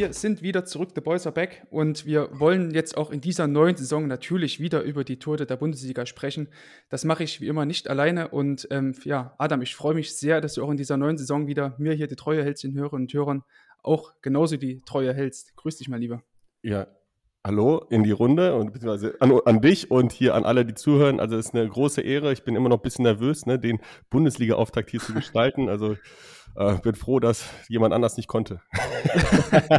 Wir sind wieder zurück, the Boys are back und wir wollen jetzt auch in dieser neuen Saison natürlich wieder über die Tode der Bundesliga sprechen. Das mache ich wie immer nicht alleine und ähm, ja, Adam, ich freue mich sehr, dass du auch in dieser neuen Saison wieder mir hier die Treue hältst, den Hörerinnen und Hörern auch genauso die Treue hältst. Grüß dich mal lieber. Ja, hallo in die Runde und beziehungsweise an, an, dich und hier an alle, die zuhören. Also es ist eine große Ehre. Ich bin immer noch ein bisschen nervös, ne, den Bundesliga-Auftakt hier zu gestalten. Also äh, bin froh, dass jemand anders nicht konnte.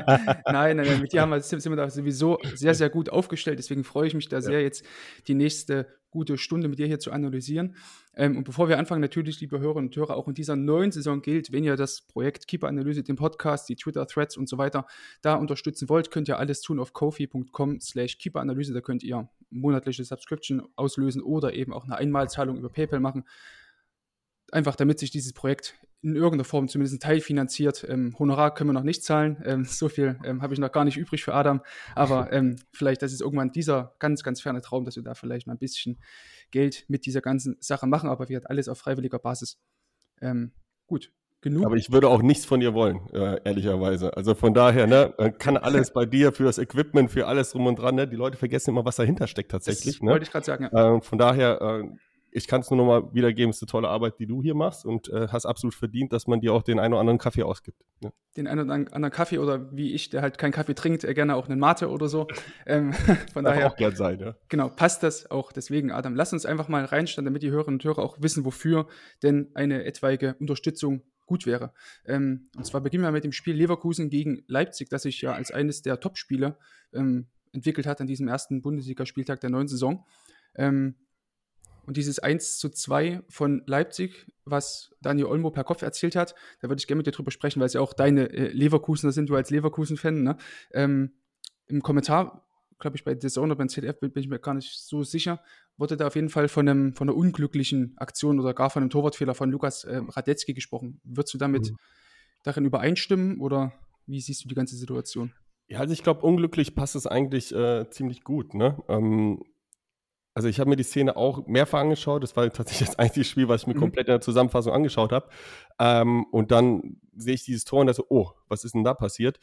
nein, nein, nein, mit dir haben wir, sind wir da sowieso sehr, sehr gut aufgestellt. Deswegen freue ich mich da sehr, ja. jetzt die nächste gute Stunde mit dir hier zu analysieren. Ähm, und bevor wir anfangen, natürlich, liebe Hörerinnen und Hörer, auch in dieser neuen Saison gilt, wenn ihr das Projekt Keeper Analyse, den Podcast, die Twitter-Threads und so weiter da unterstützen wollt, könnt ihr alles tun auf kofi.com slash Keeper-Analyse. Da könnt ihr monatliche Subscription auslösen oder eben auch eine Einmalzahlung über PayPal machen. Einfach damit sich dieses Projekt in irgendeiner Form zumindest teilfinanziert. Ähm, Honorar können wir noch nicht zahlen. Ähm, so viel ähm, habe ich noch gar nicht übrig für Adam. Aber ähm, vielleicht, das ist irgendwann dieser ganz, ganz ferne Traum, dass wir da vielleicht mal ein bisschen Geld mit dieser ganzen Sache machen. Aber wir hat alles auf freiwilliger Basis. Ähm, gut. Genug. Aber ich würde auch nichts von dir wollen, äh, ehrlicherweise. Also von daher, ne, kann alles bei dir für das Equipment, für alles drum und dran, ne? Die Leute vergessen immer, was dahinter steckt tatsächlich. Das ne? wollte ich gerade sagen, ja. Äh, von daher, äh, ich kann es nur nochmal wiedergeben, es ist eine tolle Arbeit, die du hier machst und äh, hast absolut verdient, dass man dir auch den einen oder anderen Kaffee ausgibt. Ne? Den einen oder anderen Kaffee oder wie ich, der halt keinen Kaffee trinkt, äh, gerne auch einen Mate oder so. Ähm, von Darf daher. auch gern sein, ja. Genau, passt das auch. Deswegen, Adam, lass uns einfach mal reinstellen, damit die Hörerinnen und Hörer auch wissen, wofür denn eine etwaige Unterstützung gut wäre. Ähm, und zwar beginnen wir mit dem Spiel Leverkusen gegen Leipzig, das sich ja als eines der Top-Spiele ähm, entwickelt hat an diesem ersten Bundesligaspieltag der neuen Saison. Ähm, und dieses 1 zu 2 von Leipzig, was Daniel Olmo per Kopf erzählt hat, da würde ich gerne mit dir drüber sprechen, weil es ja auch deine äh, Leverkusener sind, du als Leverkusen-Fan. Ne? Ähm, Im Kommentar, glaube ich, bei oder beim ZDF bin ich mir gar nicht so sicher, wurde da auf jeden Fall von, einem, von einer unglücklichen Aktion oder gar von einem Torwartfehler von Lukas äh, Radetzky gesprochen. Würdest du damit mhm. darin übereinstimmen oder wie siehst du die ganze Situation? Ja, also ich glaube, unglücklich passt es eigentlich äh, ziemlich gut. Ne? Ähm, also ich habe mir die Szene auch mehrfach angeschaut. Das war tatsächlich das einzige Spiel, was ich mir mhm. komplett in der Zusammenfassung angeschaut habe. Ähm, und dann sehe ich dieses Tor und da so, oh, was ist denn da passiert?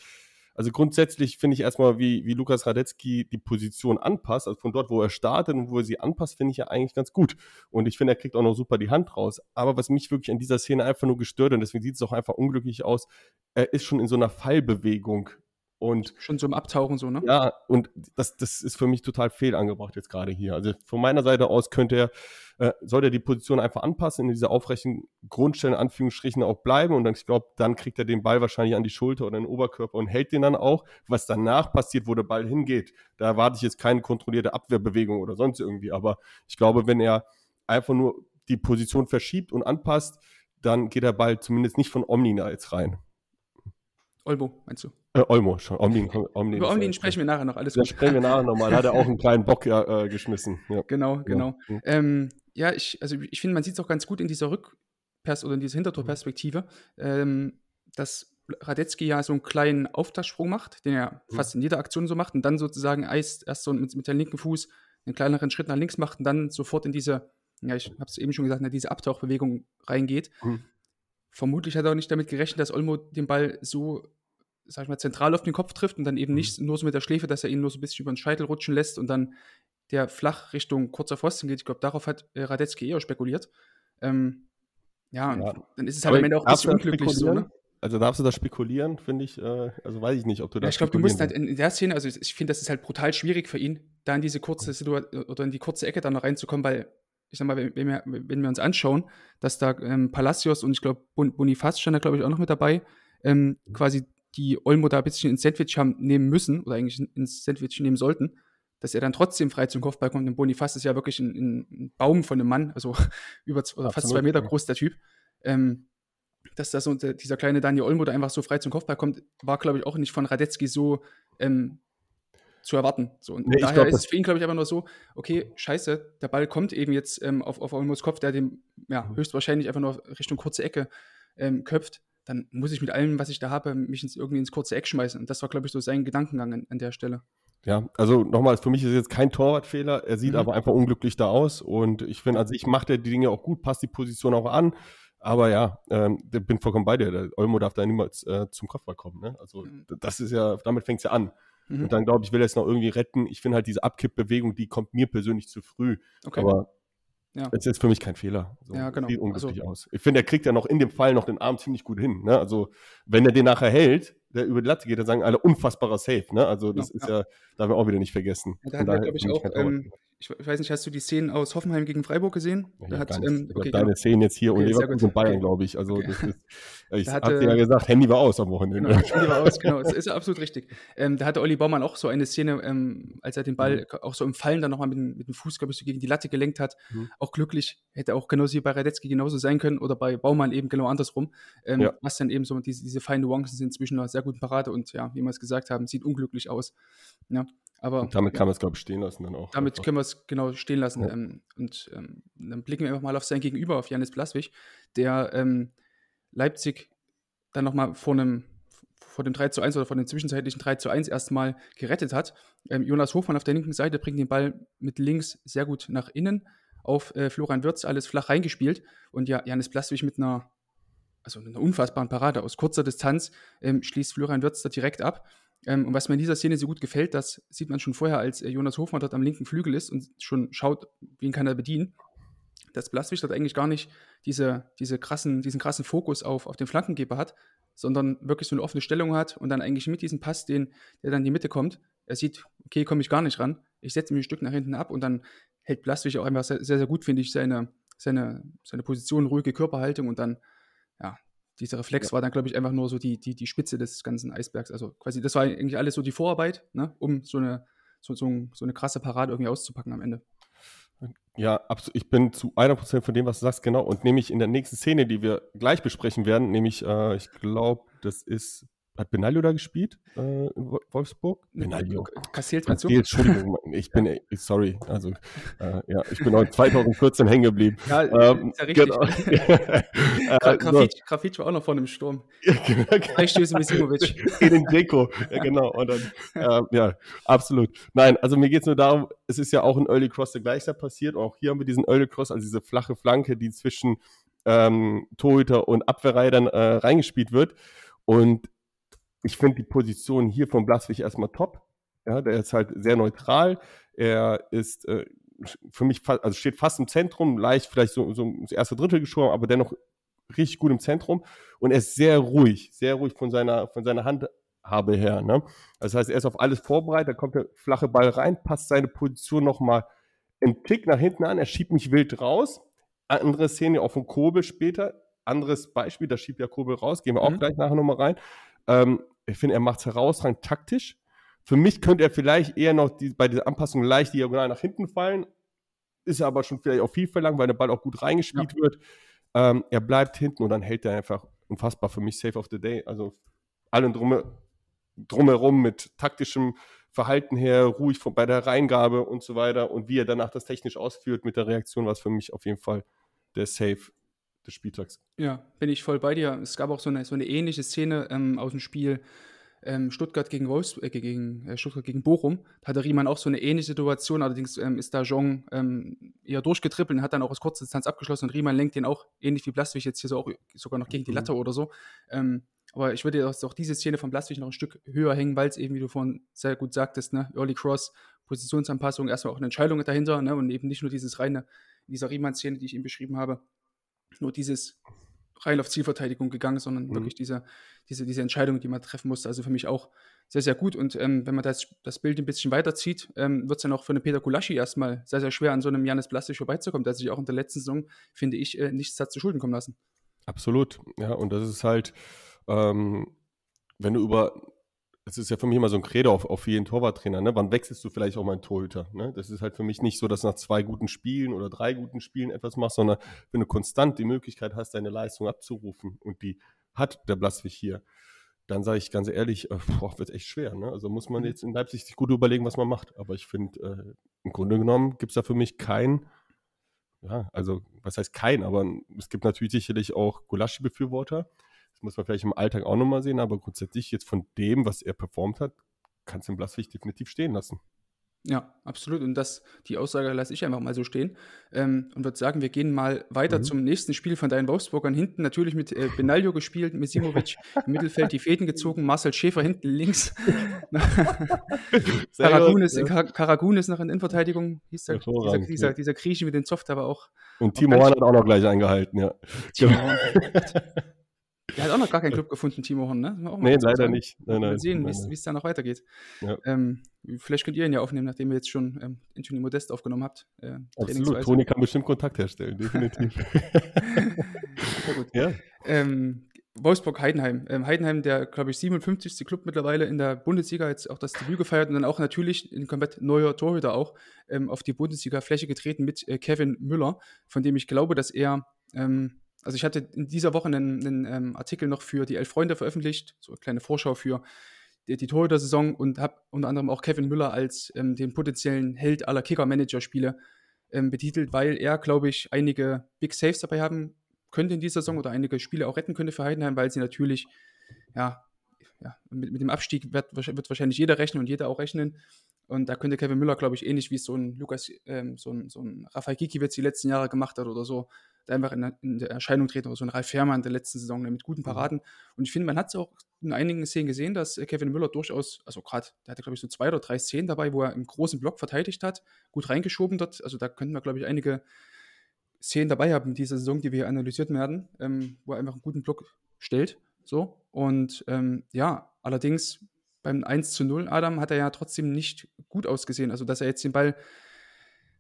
Also grundsätzlich finde ich erstmal, wie, wie Lukas Radetzky die Position anpasst, also von dort, wo er startet und wo er sie anpasst, finde ich ja eigentlich ganz gut. Und ich finde, er kriegt auch noch super die Hand raus. Aber was mich wirklich an dieser Szene einfach nur gestört und deswegen sieht es auch einfach unglücklich aus, er ist schon in so einer Fallbewegung und schon so im Abtauchen so, ne? Ja, und das, das ist für mich total fehlangebracht jetzt gerade hier. Also von meiner Seite aus könnte er, äh, sollte er die Position einfach anpassen, in dieser aufrechten Grundstelle in Anführungsstrichen auch bleiben und dann, ich glaube, dann kriegt er den Ball wahrscheinlich an die Schulter oder den Oberkörper und hält den dann auch. Was danach passiert, wo der Ball hingeht, da erwarte ich jetzt keine kontrollierte Abwehrbewegung oder sonst irgendwie. Aber ich glaube, wenn er einfach nur die Position verschiebt und anpasst, dann geht der Ball zumindest nicht von Omnina jetzt rein. Olmo, meinst du? Äh, Olmo, schon. Omlin, Omlin Über Omlin sprechen wir nachher noch, alles gut. Ja, sprechen wir nachher nochmal. Da hat er auch einen kleinen Bock ja, äh, geschmissen. Ja. Genau, genau. Ja, ähm, ja ich, also ich finde, man sieht es auch ganz gut in dieser Rückpers oder in dieser Hintertorperspektive, ähm, dass Radetzky ja so einen kleinen Auftastsprung macht, den er fast in jeder Aktion so macht und dann sozusagen erst, erst so mit, mit dem linken Fuß einen kleineren Schritt nach links macht und dann sofort in diese, ja, ich habe es eben schon gesagt, in diese Abtauchbewegung reingeht. Mhm. Vermutlich hat er auch nicht damit gerechnet, dass Olmo den Ball so sag ich mal, zentral auf den Kopf trifft und dann eben mhm. nicht nur so mit der Schläfe, dass er ihn nur so ein bisschen über den Scheitel rutschen lässt und dann der flach Richtung kurzer Pfosten geht. Ich glaube, darauf hat äh, Radetzky eher spekuliert. Ähm, ja, ja. dann ist es halt am Ende auch ein bisschen unglücklich so, ne? Also darfst du da spekulieren, finde ich, äh, also weiß ich nicht, ob du da. Ja, ich glaube, du musst halt in der Szene, also ich finde, das ist halt brutal schwierig für ihn, da in diese kurze Situation oder in die kurze Ecke dann noch reinzukommen, weil ich sag mal, wenn, wenn, wir, wenn wir uns anschauen, dass da ähm, Palacios und ich glaube Bonifaz stand da glaube ich auch noch mit dabei, ähm, mhm. quasi die Olmo da ein bisschen ins Sandwich haben nehmen müssen oder eigentlich ins Sandwich nehmen sollten, dass er dann trotzdem frei zum Kopfball kommt. Und Bonifaz ist ja wirklich ein, ein Baum von einem Mann, also über oder fast zwei Meter groß der Typ. Ähm, dass da so dieser kleine Daniel Olmo da einfach so frei zum Kopfball kommt, war, glaube ich, auch nicht von Radetzky so ähm, zu erwarten. So, und nee, daher glaub, ist es für ihn, glaube ich, einfach nur so, okay, scheiße, der Ball kommt eben jetzt ähm, auf, auf Olmos Kopf, der dem ja, mhm. höchstwahrscheinlich einfach nur Richtung kurze Ecke ähm, köpft. Dann muss ich mit allem, was ich da habe, mich ins, irgendwie ins kurze Eck schmeißen. Und das war, glaube ich, so sein Gedankengang an, an der Stelle. Ja, also nochmal, für mich ist es jetzt kein Torwartfehler. Er sieht mhm. aber einfach unglücklich da aus. Und ich finde, also ich macht er die Dinge auch gut, passt die Position auch an. Aber ja, ähm, bin vollkommen bei dir. Der Olmo darf da niemals äh, zum Kopfball kommen. Ne? Also mhm. das ist ja, damit fängt es ja an. Mhm. Und dann glaube ich, will er es noch irgendwie retten. Ich finde halt diese Abkippbewegung, die kommt mir persönlich zu früh. Okay. Aber ja. Es ist für mich kein Fehler. So, ja, genau. Sieht unglücklich also, aus. Ich finde, er kriegt ja noch in dem Fall noch den Arm ziemlich gut hin. Ne? Also, wenn er den nachher hält, der über die Latte geht, dann sagen alle unfassbarer Safe. Ne? Also, das ja, ist ja, darf man auch wieder nicht vergessen. Ja, da hat glaube ich, auch, ähm, ich, weiß nicht, hast du die Szenen aus Hoffenheim gegen Freiburg gesehen? Ja, da hat, ähm, okay, deine genau. Szenen jetzt hier okay, und Leverkusen und Bayern, okay. glaube ich. Also, das ist, ich habe dir ja gesagt, Handy war aus am Wochenende. Genau, Handy war aus, genau. Das ist absolut richtig. Ähm, da hatte Olli Baumann auch so eine Szene, ähm, als er den Ball mhm. auch so im Fallen dann nochmal mit, mit, dem Fuß, glaube ich, so gegen die Latte gelenkt hat. Mhm. Auch glücklich. Hätte auch genauso wie bei Radetzky genauso sein können oder bei Baumann eben genau andersrum. Ähm, ja. Was dann eben so diese, diese feinen Nuancen sind zwischen einer sehr guten Parade und ja, wie wir es gesagt haben, sieht unglücklich aus. Ja. Aber, und damit kann man es, glaube ich, stehen lassen dann auch. Damit einfach. können wir es genau stehen lassen. Ja. Ähm, und ähm, dann blicken wir einfach mal auf sein Gegenüber, auf Janis Blaswig, der ähm, Leipzig dann nochmal vor einem vor dem 3 zu 1 oder vor dem zwischenzeitlichen 3 zu 1 erstmal gerettet hat. Ähm, Jonas Hofmann auf der linken Seite bringt den Ball mit links sehr gut nach innen auf äh, Florian Wirtz, alles flach reingespielt. Und ja, Janis Blaswig mit einer, also einer unfassbaren Parade aus kurzer Distanz ähm, schließt Florian Wirtz da direkt ab. Ähm, und was mir in dieser Szene so gut gefällt, das sieht man schon vorher, als äh, Jonas Hofmann dort am linken Flügel ist und schon schaut, wen kann er bedienen. Dass Blaswig dort eigentlich gar nicht diese, diese krassen, diesen krassen Fokus auf, auf den Flankengeber hat, sondern wirklich so eine offene Stellung hat und dann eigentlich mit diesem Pass, den, der dann in die Mitte kommt, er sieht, okay, komme ich gar nicht ran, ich setze mich ein Stück nach hinten ab und dann hält Blaswig auch einfach sehr, sehr, sehr gut, finde ich, seine, seine, seine Position, ruhige Körperhaltung und dann dieser Reflex ja. war dann, glaube ich, einfach nur so die, die, die Spitze des ganzen Eisbergs. Also quasi, das war eigentlich alles so die Vorarbeit, ne, um so eine, so, so, so eine krasse Parade irgendwie auszupacken am Ende. Ja, absolut. Ich bin zu 100% von dem, was du sagst, genau. Und nämlich in der nächsten Szene, die wir gleich besprechen werden, nämlich, äh, ich glaube, das ist hat Benaglio da gespielt äh, in Wolfsburg? Benaglio. Kassiert, Kassiert Entschuldigung, ich bin, äh, sorry, also äh, ja, ich bin auch 2014 hängen geblieben. Ja, ähm, ist ja richtig. Genau. äh, Grafit, Grafit war auch noch vor einem Sturm. Ja, genau. Misimovic. In den Deko, ja genau. Und dann, äh, ja, absolut. Nein, also mir geht es nur darum, es ist ja auch ein Early Cross der gleichzeitig passiert. Auch hier haben wir diesen Early Cross, also diese flache Flanke, die zwischen ähm, Torhüter und Abwehrreihe dann äh, reingespielt wird. Und ich finde die Position hier von Blaswig erstmal top. Ja, der ist halt sehr neutral. Er ist äh, für mich, also steht fast im Zentrum, leicht vielleicht so, so das erste Drittel geschoben, aber dennoch richtig gut im Zentrum. Und er ist sehr ruhig, sehr ruhig von seiner, von seiner Handhabe her. Ne? Das heißt, er ist auf alles vorbereitet, da kommt der flache Ball rein, passt seine Position nochmal einen Tick nach hinten an, er schiebt mich wild raus. Andere Szene auch von Kobel später. Anderes Beispiel, da schiebt ja Kobel raus, gehen wir auch mhm. gleich nachher nochmal rein. Ähm, ich finde, er macht es herausragend taktisch. Für mich könnte er vielleicht eher noch die, bei dieser Anpassung leicht diagonal nach hinten fallen. Ist aber schon vielleicht auch viel verlangt, weil der Ball auch gut reingespielt ja. wird. Ähm, er bleibt hinten und dann hält er einfach unfassbar für mich Safe of the Day. Also allen drum, drumherum mit taktischem Verhalten her, ruhig von, bei der Reingabe und so weiter und wie er danach das technisch ausführt mit der Reaktion, war es für mich auf jeden Fall der Safe des Spieltags. Ja, bin ich voll bei dir. Es gab auch so eine, so eine ähnliche Szene ähm, aus dem Spiel ähm, Stuttgart gegen Wolfs äh, gegen äh, Stuttgart gegen Bochum. Da hatte Riemann auch so eine ähnliche Situation. Allerdings ähm, ist da Jong ähm, eher durchgetrippelt und hat dann auch aus kurzer Distanz abgeschlossen und Riemann lenkt den auch ähnlich wie Blaswig jetzt hier so auch sogar noch gegen die mhm. Latte oder so. Ähm, aber ich würde auch, auch diese Szene von Blaswig noch ein Stück höher hängen, weil es eben, wie du vorhin sehr gut sagtest, ne, Early Cross, Positionsanpassung, erstmal auch eine Entscheidung dahinter ne, und eben nicht nur dieses reine, dieser Riemann-Szene, die ich eben beschrieben habe nur dieses rein auf Zielverteidigung gegangen, sondern mhm. wirklich diese, diese, diese Entscheidung, die man treffen musste. Also für mich auch sehr, sehr gut. Und ähm, wenn man das, das Bild ein bisschen weiterzieht, ähm, wird es dann auch für einen Peter Kulaschi erstmal sehr, sehr schwer, an so einem Janis Blastisch vorbeizukommen, der sich auch in der letzten Saison, finde ich, äh, nichts hat zu Schulden kommen lassen. Absolut, ja. Und das ist halt, ähm, wenn du über das ist ja für mich immer so ein Credo auf, auf jeden Torwarttrainer, ne? Wann wechselst du vielleicht auch mal einen Torhüter? Ne? Das ist halt für mich nicht so, dass du nach zwei guten Spielen oder drei guten Spielen etwas machst, sondern wenn du konstant die Möglichkeit hast, deine Leistung abzurufen und die hat der Blaswig hier, dann sage ich ganz ehrlich, äh, boah, wird echt schwer. Ne? Also muss man jetzt in Leipzig sich gut überlegen, was man macht. Aber ich finde, äh, im Grunde genommen gibt es da für mich kein, ja, also was heißt kein, aber es gibt natürlich sicherlich auch Gulaschi-Befürworter, das muss man vielleicht im Alltag auch nochmal sehen, aber grundsätzlich jetzt von dem, was er performt hat, kannst du den Blaswig definitiv stehen lassen. Ja, absolut. Und das, die Aussage lasse ich einfach mal so stehen. Ähm, und würde sagen, wir gehen mal weiter mhm. zum nächsten Spiel von deinen Wolfsburgern. Hinten natürlich mit äh, Benaglio gespielt, Misimovic im Mittelfeld die Fäden gezogen, Marcel Schäfer hinten links. Karagunis, ja. Karagunis noch in Innenverteidigung, hieß der, dieser, dieser, ja. dieser Grieche mit den Soft, aber auch. Und Timo Horn hat auch noch gleich eingehalten, ja. Timo Horn. Der hat auch noch gar keinen Club gefunden, Timo Horn, ne? Nee, leider sagen. nicht. Nein, nein, mal sehen, wie es da noch weitergeht. Ja. Ähm, vielleicht könnt ihr ihn ja aufnehmen, nachdem ihr jetzt schon ähm, Anthony Modest aufgenommen habt. Äh, Absolut, Toni kann bestimmt Kontakt herstellen, definitiv. Sehr gut. Ja. Ähm, Wolfsburg-Heidenheim. Ähm, Heidenheim, der, glaube ich, 57. Club mittlerweile in der Bundesliga, jetzt auch das Debüt gefeiert und dann auch natürlich ein komplett neuer Torhüter auch ähm, auf die Bundesliga-Fläche getreten mit äh, Kevin Müller, von dem ich glaube, dass er ähm, also ich hatte in dieser Woche einen, einen ähm, Artikel noch für die Elf Freunde veröffentlicht, so eine kleine Vorschau für die, die Torhüter-Saison und habe unter anderem auch Kevin Müller als ähm, den potenziellen Held aller Kicker-Manager-Spiele ähm, betitelt, weil er, glaube ich, einige Big Saves dabei haben könnte in dieser Saison oder einige Spiele auch retten könnte für Heidenheim, weil sie natürlich, ja, ja mit, mit dem Abstieg wird, wird wahrscheinlich jeder rechnen und jeder auch rechnen. Und da könnte Kevin Müller, glaube ich, ähnlich wie so ein Lukas, ähm, so ein, so ein Rafael Gikiewicz die letzten Jahre gemacht hat oder so, da einfach in, in der Erscheinung treten oder so ein Ralf Fährmann der letzten Saison mit guten mhm. Paraden. Und ich finde, man hat es auch in einigen Szenen gesehen, dass Kevin Müller durchaus, also gerade, der hatte, glaube ich, so zwei oder drei Szenen dabei, wo er im großen Block verteidigt hat, gut reingeschoben dort. Also da könnten wir, glaube ich, einige Szenen dabei haben in dieser Saison, die wir hier analysiert werden, ähm, wo er einfach einen guten Block stellt. So. Und ähm, ja, allerdings beim 1 zu 0, Adam, hat er ja trotzdem nicht gut ausgesehen. Also, dass er jetzt den Ball,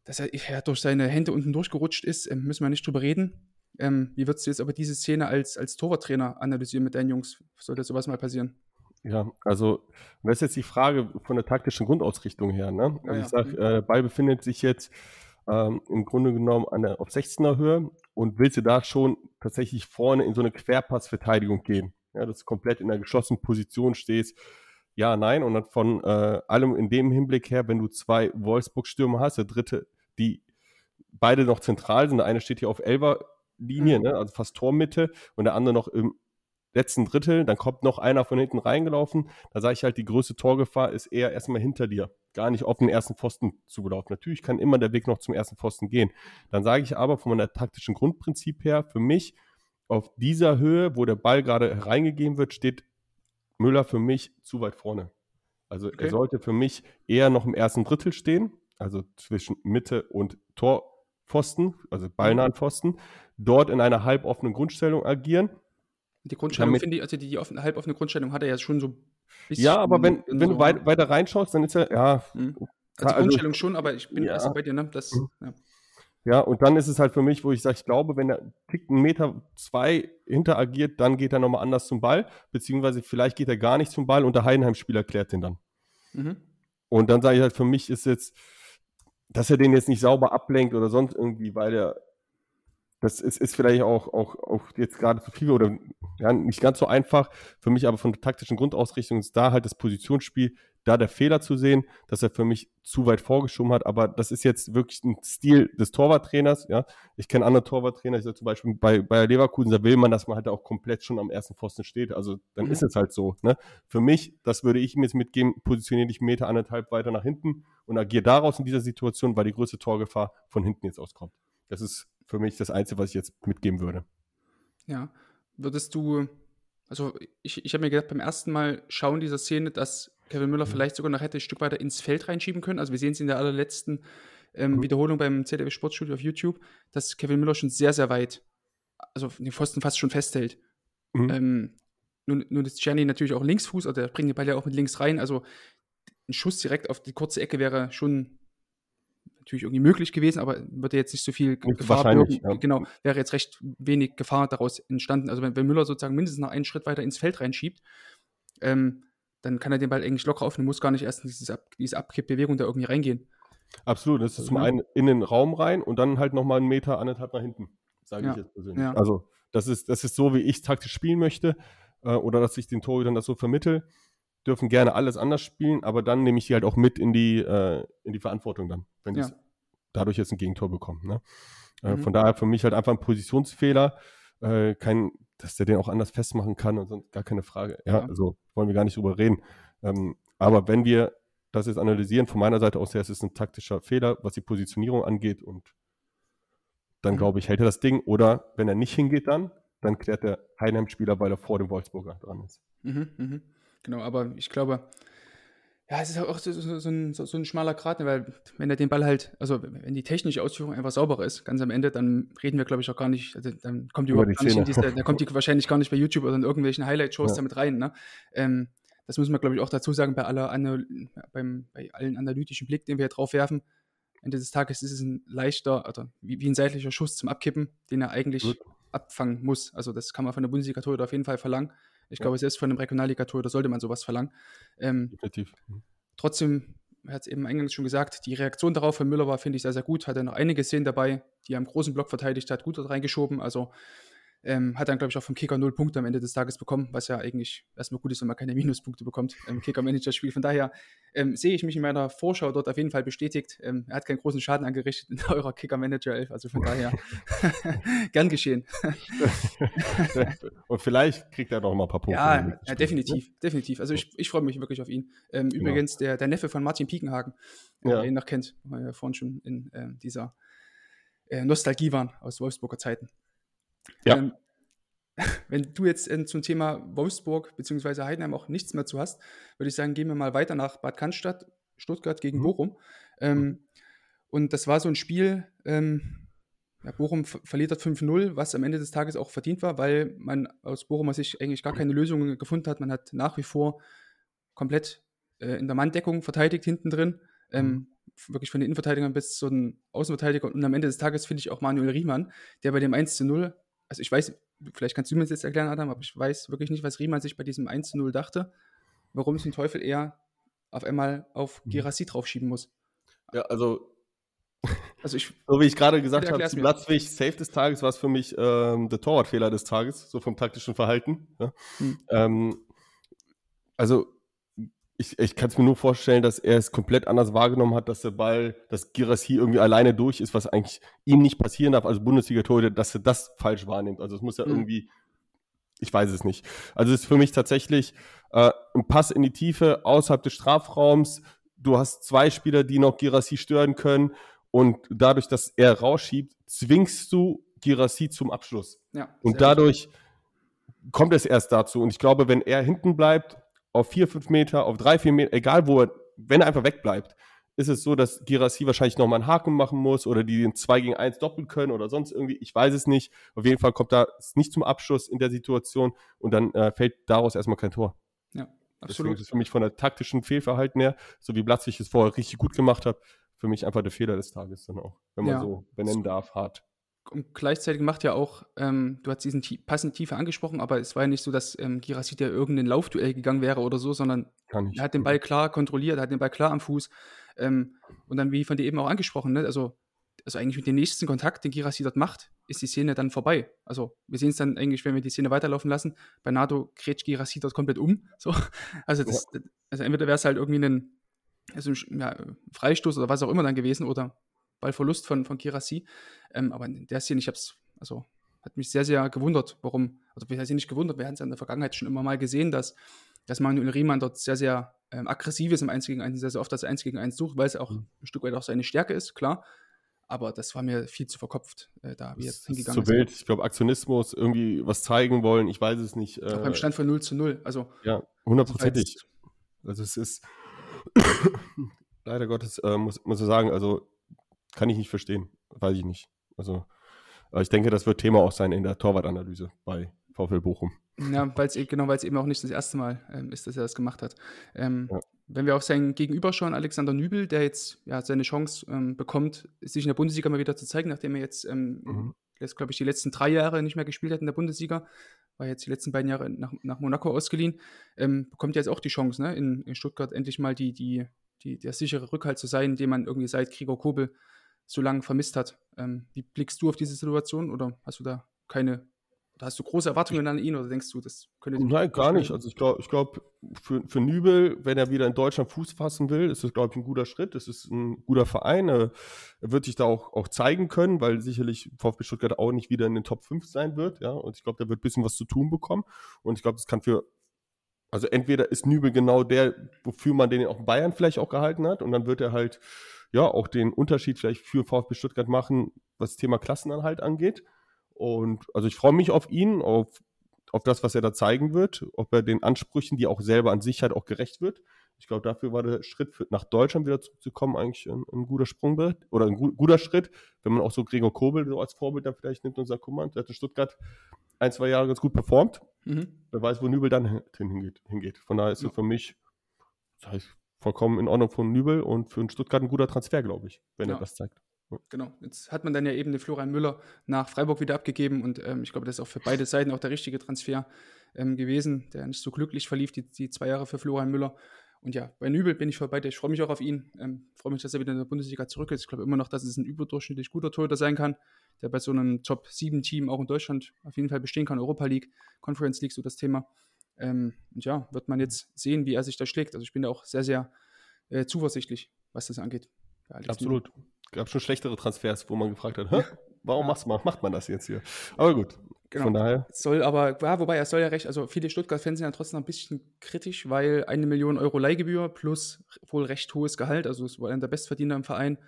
dass er ja, durch seine Hände unten durchgerutscht ist, ähm, müssen wir nicht drüber reden. Ähm, wie würdest du jetzt aber diese Szene als, als Torwarttrainer analysieren mit deinen Jungs? Sollte sowas mal passieren? Ja, also das ist jetzt die Frage von der taktischen Grundausrichtung her. Ne? Also ja, ich sage, äh, Ball befindet sich jetzt ähm, im Grunde genommen an der, auf 16er Höhe und willst du da schon tatsächlich vorne in so eine Querpassverteidigung gehen? Ja, dass du komplett in einer geschlossenen Position stehst, ja, nein. Und dann von äh, allem in dem Hinblick her, wenn du zwei Wolfsburg-Stürmer hast, der dritte, die beide noch zentral sind, der eine steht hier auf Elber-Linie, mhm. ne, also fast Tormitte, und der andere noch im letzten Drittel, dann kommt noch einer von hinten reingelaufen. Da sage ich halt, die größte Torgefahr ist eher erstmal hinter dir, gar nicht auf den ersten Pfosten zugelaufen. Natürlich kann immer der Weg noch zum ersten Pfosten gehen. Dann sage ich aber von meiner taktischen Grundprinzip her, für mich auf dieser Höhe, wo der Ball gerade hereingegeben wird, steht Müller für mich zu weit vorne. Also okay. er sollte für mich eher noch im ersten Drittel stehen, also zwischen Mitte und Torpfosten, also ballnahen Pfosten, dort in einer halboffenen Grundstellung agieren. Die Grundstellung finde ich, also die, die offen, halboffene Grundstellung hat er ja schon so ein bisschen. Ja, aber wenn, wenn so du weit, weiter reinschaust, dann ist er, ja. Mhm. Also, also Grundstellung schon, aber ich bin ja. erst bei dir, ne? Das, mhm. ja. Ja, und dann ist es halt für mich, wo ich sage, ich glaube, wenn der Tick einen Meter zwei interagiert, dann geht er nochmal anders zum Ball, beziehungsweise vielleicht geht er gar nicht zum Ball und der Heidenheim-Spieler klärt den dann. Mhm. Und dann sage ich halt, für mich ist jetzt, dass er den jetzt nicht sauber ablenkt oder sonst irgendwie, weil er das ist, ist vielleicht auch, auch, auch jetzt gerade zu viel oder ja, nicht ganz so einfach. Für mich aber von der taktischen Grundausrichtung ist da halt das Positionsspiel, da der Fehler zu sehen, dass er für mich zu weit vorgeschoben hat. Aber das ist jetzt wirklich ein Stil des Torwarttrainers. Ja, ich kenne andere Torwarttrainer, ich sage zum Beispiel bei, bei Leverkusen, da will man, dass man halt auch komplett schon am ersten Pfosten steht. Also dann mhm. ist es halt so. Ne? Für mich, das würde ich ihm jetzt mitgeben, positioniere dich Meter anderthalb weiter nach hinten und agiere daraus in dieser Situation, weil die größte Torgefahr von hinten jetzt auskommt. Das ist für mich das Einzige, was ich jetzt mitgeben würde. Ja, würdest du, also ich, ich habe mir gedacht, beim ersten Mal schauen dieser Szene, dass Kevin Müller vielleicht sogar noch hätte ein Stück weiter ins Feld reinschieben können. Also wir sehen es in der allerletzten ähm, mhm. Wiederholung beim ZDF Sportstudio auf YouTube, dass Kevin Müller schon sehr, sehr weit, also den Pfosten fast schon festhält. Mhm. Ähm, nun, nun ist Gianni natürlich auch Linksfuß, oder der bringt den Ball ja auch mit links rein. Also ein Schuss direkt auf die kurze Ecke wäre schon natürlich irgendwie möglich gewesen, aber würde jetzt nicht so viel Gefahr. Ja. Genau, wäre jetzt recht wenig Gefahr daraus entstanden. Also wenn, wenn Müller sozusagen mindestens noch einen Schritt weiter ins Feld reinschiebt, ähm, dann kann er den Ball eigentlich locker aufnehmen, muss gar nicht erst in dieses Ab diese Abkippbewegung da irgendwie reingehen. Absolut, das ist zum ne? einen in den Raum rein und dann halt nochmal einen Meter, anderthalb nach hinten, sage Ja, ich jetzt persönlich. ja. Also das ist, das ist so, wie ich taktisch spielen möchte äh, oder dass ich den Torhütern das so vermittel. Dürfen gerne alles anders spielen, aber dann nehme ich sie halt auch mit in die, äh, in die Verantwortung dann, wenn die Ja. dadurch jetzt ein Gegentor bekommen. Ne? Äh, Mhm. Von daher für mich halt einfach ein Positionsfehler, äh, kein, dass der den auch anders festmachen kann und sonst gar keine Frage. Ja, Ja. also wollen wir gar nicht drüber reden. Ähm, aber wenn wir das jetzt analysieren, von meiner Seite aus her, es ist ein taktischer Fehler, was die Positionierung angeht und dann Mhm. glaube ich, hält er das Ding oder wenn er nicht hingeht dann, dann klärt der Heinheim-Spieler, weil er vor dem Wolfsburger dran ist. Mhm, mhm. Genau, aber ich glaube, ja, es ist auch so, so, so, ein, so, ein schmaler Grat, weil wenn er den Ball halt, also wenn die technische Ausführung einfach sauberer ist, ganz am Ende, dann reden wir, glaube ich, auch gar nicht, also dann kommt die Über überhaupt die gar nicht diese, dann kommt die wahrscheinlich gar nicht bei YouTube oder in irgendwelchen Highlight-Shows Ja. damit rein. Ne? Ähm, das muss man, glaube ich, auch dazu sagen, bei, aller, beim, bei allen analytischen Blick, den wir hier drauf werfen. Ende des Tages ist es ein leichter, oder wie, wie ein seitlicher Schuss zum Abkippen, den er eigentlich Gut. abfangen muss. Also das kann man von der Bundesliga-Torhüter auf jeden Fall verlangen. Ich Ja. glaube, selbst von einem Regionalliga-Torhüter sollte man sowas verlangen. Ähm, Definitiv. Mhm. trotzdem, er hat es eben eingangs schon gesagt, die Reaktion darauf von Müller war, finde ich, sehr, sehr gut. Hat er noch einige Szenen dabei, die er im großen Block verteidigt hat, gut dort reingeschoben. Also ähm, hat dann, glaube ich, auch vom Kicker null Punkte am Ende des Tages bekommen, was ja eigentlich erstmal gut ist, wenn man keine Minuspunkte bekommt im Kicker-Manager-Spiel. Von daher ähm, sehe ich mich in meiner Vorschau dort auf jeden Fall bestätigt. Ähm, er hat keinen großen Schaden angerichtet in eurer Kicker-Manager-Elf, also von daher gern geschehen. und vielleicht kriegt er noch mal ein paar Punkte. Ja, ja Spiel, definitiv, definitiv. Also ich, ich freue mich wirklich auf ihn. Ähm, Genau. Übrigens, der, der Neffe von Martin Piekenhagen, äh, Ja. wer ihn noch kennt, weil wir vorhin schon in ähm, dieser äh, Nostalgie waren aus Wolfsburger Zeiten. Ja. Ähm, wenn du jetzt äh, zum Thema Wolfsburg bzw. Heidenheim auch nichts mehr zu hast, würde ich sagen, gehen wir mal weiter nach Bad Cannstatt, Stuttgart gegen Mhm. Bochum. Ähm, und das war so ein Spiel, ähm, ja, Bochum ver- verliert dort 5-0, was am Ende des Tages auch verdient war, weil man aus Bochumer Sicht eigentlich gar keine Lösungen gefunden hat. Man hat nach wie vor komplett äh, in der Manndeckung verteidigt hinten drin. Ähm, Wirklich von den Innenverteidigern bis zu den Außenverteidigern. Und am Ende des Tages finde ich auch Manuel Riemann, der bei dem 1-0, also ich weiß, vielleicht kannst du mir das jetzt erklären, Adam, aber ich weiß wirklich nicht, was Riemann sich bei diesem 1-0 dachte, warum es den Teufel eher auf einmal auf Mhm. Girassi draufschieben muss. Ja, also Also ich, So wie ich gerade gesagt habe. Platzweg Safe des Tages war es für mich ähm, der Torwartfehler des Tages, so vom taktischen Verhalten. Ja. Hm. Ähm, also ich, ich kann es mir nur vorstellen, dass er es komplett anders wahrgenommen hat, dass der Ball, dass Girassi irgendwie alleine durch ist, was eigentlich ihm nicht passieren darf, also Bundesliga-Torhüter, dass er das falsch wahrnimmt. Also es muss ja Hm. irgendwie, ich weiß es nicht. Also es ist für mich tatsächlich äh, ein Pass in die Tiefe, außerhalb des Strafraums. Du hast zwei Spieler, die noch Girassi stören können. Und dadurch, dass er rausschiebt, zwingst du Girassi zum Abschluss. ja. Und dadurch kommt es erst dazu. Und ich glaube, wenn er hinten bleibt, auf vier, fünf Meter, auf drei, vier Meter, egal wo er, wenn er einfach wegbleibt, ist es so, dass Girassi wahrscheinlich nochmal einen Haken machen muss oder die den 2 gegen 1 doppeln können oder sonst irgendwie. Ich weiß es nicht. Auf jeden Fall kommt da nicht zum Abschluss in der Situation und dann äh, fällt daraus erstmal kein Tor. Ja, Deswegen absolut. ist es für mich von der taktischen Fehlverhalten her, so wie Blatzwig es vorher richtig gut gemacht hat, für mich einfach der Fehler des Tages dann auch, wenn man Ja. so benennen darf, hart. Und gleichzeitig macht ja auch, ähm, du hast diesen passenden Tiefe angesprochen, aber es war ja nicht so, dass ähm, Girassi der irgendein Laufduell gegangen wäre oder so, sondern er hat den Ball klar kontrolliert, er hat den Ball klar am Fuß. Ähm, und dann, wie von dir eben auch angesprochen, ne? also, also eigentlich mit dem nächsten Kontakt, den Girassi dort macht, ist die Szene dann vorbei. Also wir sehen es dann eigentlich, wenn wir die Szene weiterlaufen lassen, bei NATO grätscht Girassi dort komplett um. So. Also, das, also entweder wäre es halt irgendwie ein, also ja, Freistoß oder was auch immer dann gewesen oder Ballverlust von, von Girassi. Ähm, aber in der Szene, ich habe es, also hat mich sehr, sehr gewundert, warum, also wir haben nicht gewundert, wir haben es in der Vergangenheit schon immer mal gesehen, dass, dass Manuel Riemann dort sehr, sehr ähm, aggressiv ist im 1 gegen 1, sehr, sehr oft das 1 gegen 1 sucht, weil es auch Mhm. ein Stück weit auch seine Stärke ist, klar. Aber das war mir viel zu verkopft, äh, da wie jetzt ist hingegangen zu wild. Ich glaube, Aktionismus, irgendwie was zeigen wollen, ich weiß es nicht. Äh, beim Stand von 0 zu 0. Also, Ja, hundertprozentig. Also es ist leider Gottes, äh, muss, muss ich sagen, also kann ich nicht verstehen. Weiß ich nicht. Also ich denke, das wird Thema auch sein in der Torwartanalyse bei VfL Bochum. Ja, weil es eben, genau, weil es eben auch nicht das erste Mal ähm, ist, dass er das gemacht hat. Ähm, Ja. Wenn wir auf sein Gegenüber schauen, Alexander Nübel, der jetzt ja seine Chance ähm, bekommt, sich in der Bundesliga mal wieder zu zeigen, nachdem er jetzt ähm, Mhm. glaube ich, die letzten drei Jahre nicht mehr gespielt hat in der Bundesliga, war jetzt die letzten beiden Jahre nach, nach Monaco ausgeliehen, ähm, bekommt jetzt auch die Chance, ne, in, in Stuttgart endlich mal die, die, die, der sichere Rückhalt zu sein, den man irgendwie seit Gregor Kobel so lange vermisst hat. Ähm, wie blickst du auf diese Situation oder hast du da keine hast du große Erwartungen an ihn oder denkst du, das könnte Nein, gar nicht. Also ich glaube, ich glaub, für, für Nübel, wenn er wieder in Deutschland Fuß fassen will, ist das, glaube ich, ein guter Schritt. Es ist ein guter Verein. Er wird sich da auch, auch zeigen können, weil sicherlich VfB Stuttgart auch nicht wieder in den Top 5 sein wird. Ja, und ich glaube, der wird ein bisschen was zu tun bekommen. Und ich glaube, das kann für also entweder ist Nübel genau der, wofür man den auch in Bayern vielleicht auch gehalten hat, und dann wird er halt ja auch den Unterschied vielleicht für VfB Stuttgart machen, was das Thema Klassenanhalt angeht. Und also ich freue mich auf ihn, auf, auf das, was er da zeigen wird, ob er den Ansprüchen, die auch selber an sich hat, auch gerecht wird. Ich glaube, dafür war der Schritt für, nach Deutschland wieder zurückzukommen eigentlich ein, ein guter Sprungbrett oder ein gu guter Schritt, wenn man auch so Gregor Kobel so als Vorbild dann vielleicht nimmt und sagt, guck mal, der hat in Stuttgart ein, zwei Jahre ganz gut performt. Mhm. Wer weiß, wo Nübel dann hingeht. hingeht. Von daher ist ja. es für mich das heißt, vollkommen in Ordnung von Nübel und für einen Stuttgart ein guter Transfer, glaube ich, wenn ja. er das zeigt. Genau, jetzt hat man dann ja eben den Florian Müller nach Freiburg wieder abgegeben und ähm, ich glaube, das ist auch für beide Seiten auch der richtige Transfer ähm, gewesen, der nicht so glücklich verlief, die, die zwei Jahre für Florian Müller. Und ja, bei Nübel bin ich voll bei dir. Ich freue mich auch auf ihn. Ähm, freue mich, dass er wieder in der Bundesliga zurück ist. Ich glaube immer noch, dass es ein überdurchschnittlich guter Torhüter sein kann, der bei so einem Top-7-Team auch in Deutschland auf jeden Fall bestehen kann. Europa League, Conference League, so das Thema. Ähm, und ja, wird man jetzt sehen, wie er sich da schlägt. Also ich bin da auch sehr, sehr äh, zuversichtlich, was das angeht. Absolut. Nübel gab schon schlechtere Transfers, wo man gefragt hat, warum ja. man, macht man das jetzt hier? Aber gut. Genau. Von daher. Soll aber, ja, wobei er soll ja recht, also viele Stuttgart-Fans sind ja trotzdem ein bisschen kritisch, weil eine Million Euro Leihgebühr plus wohl recht hohes Gehalt, also es war einer der Bestverdiener im Verein.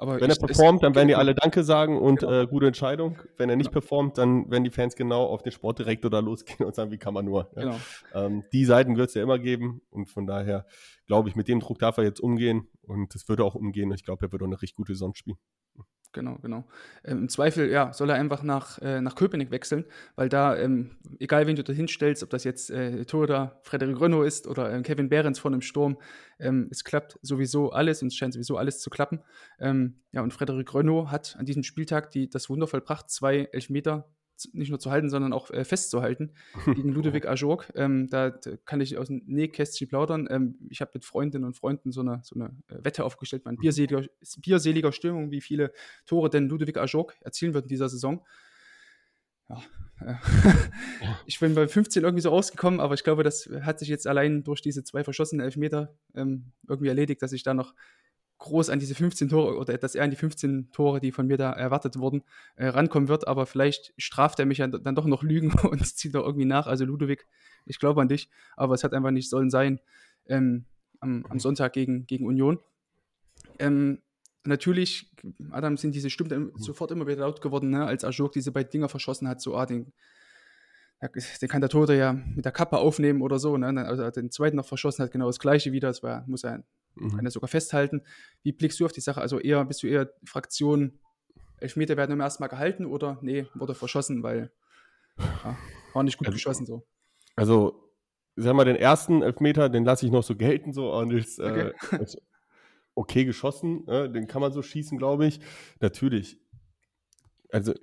Aber Wenn er performt, dann werden die alle Danke sagen und genau. äh, gute Entscheidung. Wenn er nicht genau. performt, dann werden die Fans genau auf den Sportdirektor da losgehen und sagen, wie kann man nur. Ja? Genau. Ähm, die Seiten wird es ja immer geben und von daher glaube ich, mit dem Druck darf er jetzt umgehen und es würde auch umgehen. Ich glaube, er wird auch eine richtig gute Saison spielen. Genau, genau. Ähm, Im Zweifel, ja, soll er einfach nach, äh, nach Köpenick wechseln, weil da, ähm, egal wen du da hinstellst, ob das jetzt äh, Toda, Frederik Renault ist oder äh, Kevin Behrens von dem Sturm, ähm, es klappt sowieso alles und es scheint sowieso alles zu klappen. Ähm, ja, und Frederik Renault hat an diesem Spieltag die, das Wunder vollbracht, zwei Elfmeter nicht nur zu halten, sondern auch äh, festzuhalten gegen Ludwig Ajorg. Ähm, da, kann ich aus dem Nähkästchen plaudern. Ähm, ich habe mit Freundinnen und Freunden so eine, so eine äh, Wette aufgestellt, bei bierseliger, bierseliger Stimmung, wie viele Tore denn Ludwig Ajorg erzielen wird in dieser Saison. Ja, äh, ich bin bei 15 irgendwie so rausgekommen, aber ich glaube, das hat sich jetzt allein durch diese zwei verschossenen Elfmeter ähm, irgendwie erledigt, dass ich da noch groß an diese 15 Tore oder dass er an die 15 Tore, die von mir da erwartet wurden, äh, rankommen wird. Aber vielleicht straft er mich ja dann doch noch Lügen und zieht doch irgendwie nach. Also Ludovic, ich glaube an dich, aber es hat einfach nicht sollen sein ähm, am, am, Sonntag gegen, gegen Union. Ähm, natürlich, Adam, sind diese Stimmen dann sofort immer wieder laut geworden, ne, als Ajurk diese beiden Dinger verschossen hat, so, ah, den, den kann der Tote ja mit der Kappe aufnehmen oder so. Ne? Also den zweiten noch verschossen hat, genau das gleiche wieder. Das war, muss er mhm. kann er sogar festhalten. Wie blickst du auf die Sache? Also eher, bist du eher Fraktion, Elfmeter werden im ersten Mal gehalten oder nee, wurde verschossen, weil ja, war nicht gut also, geschossen so. Also, sag mal, den ersten Elfmeter, den lasse ich noch so gelten, so und ist, äh, okay. äh, ist okay geschossen, äh, den kann man so schießen, glaube ich. Natürlich. Also,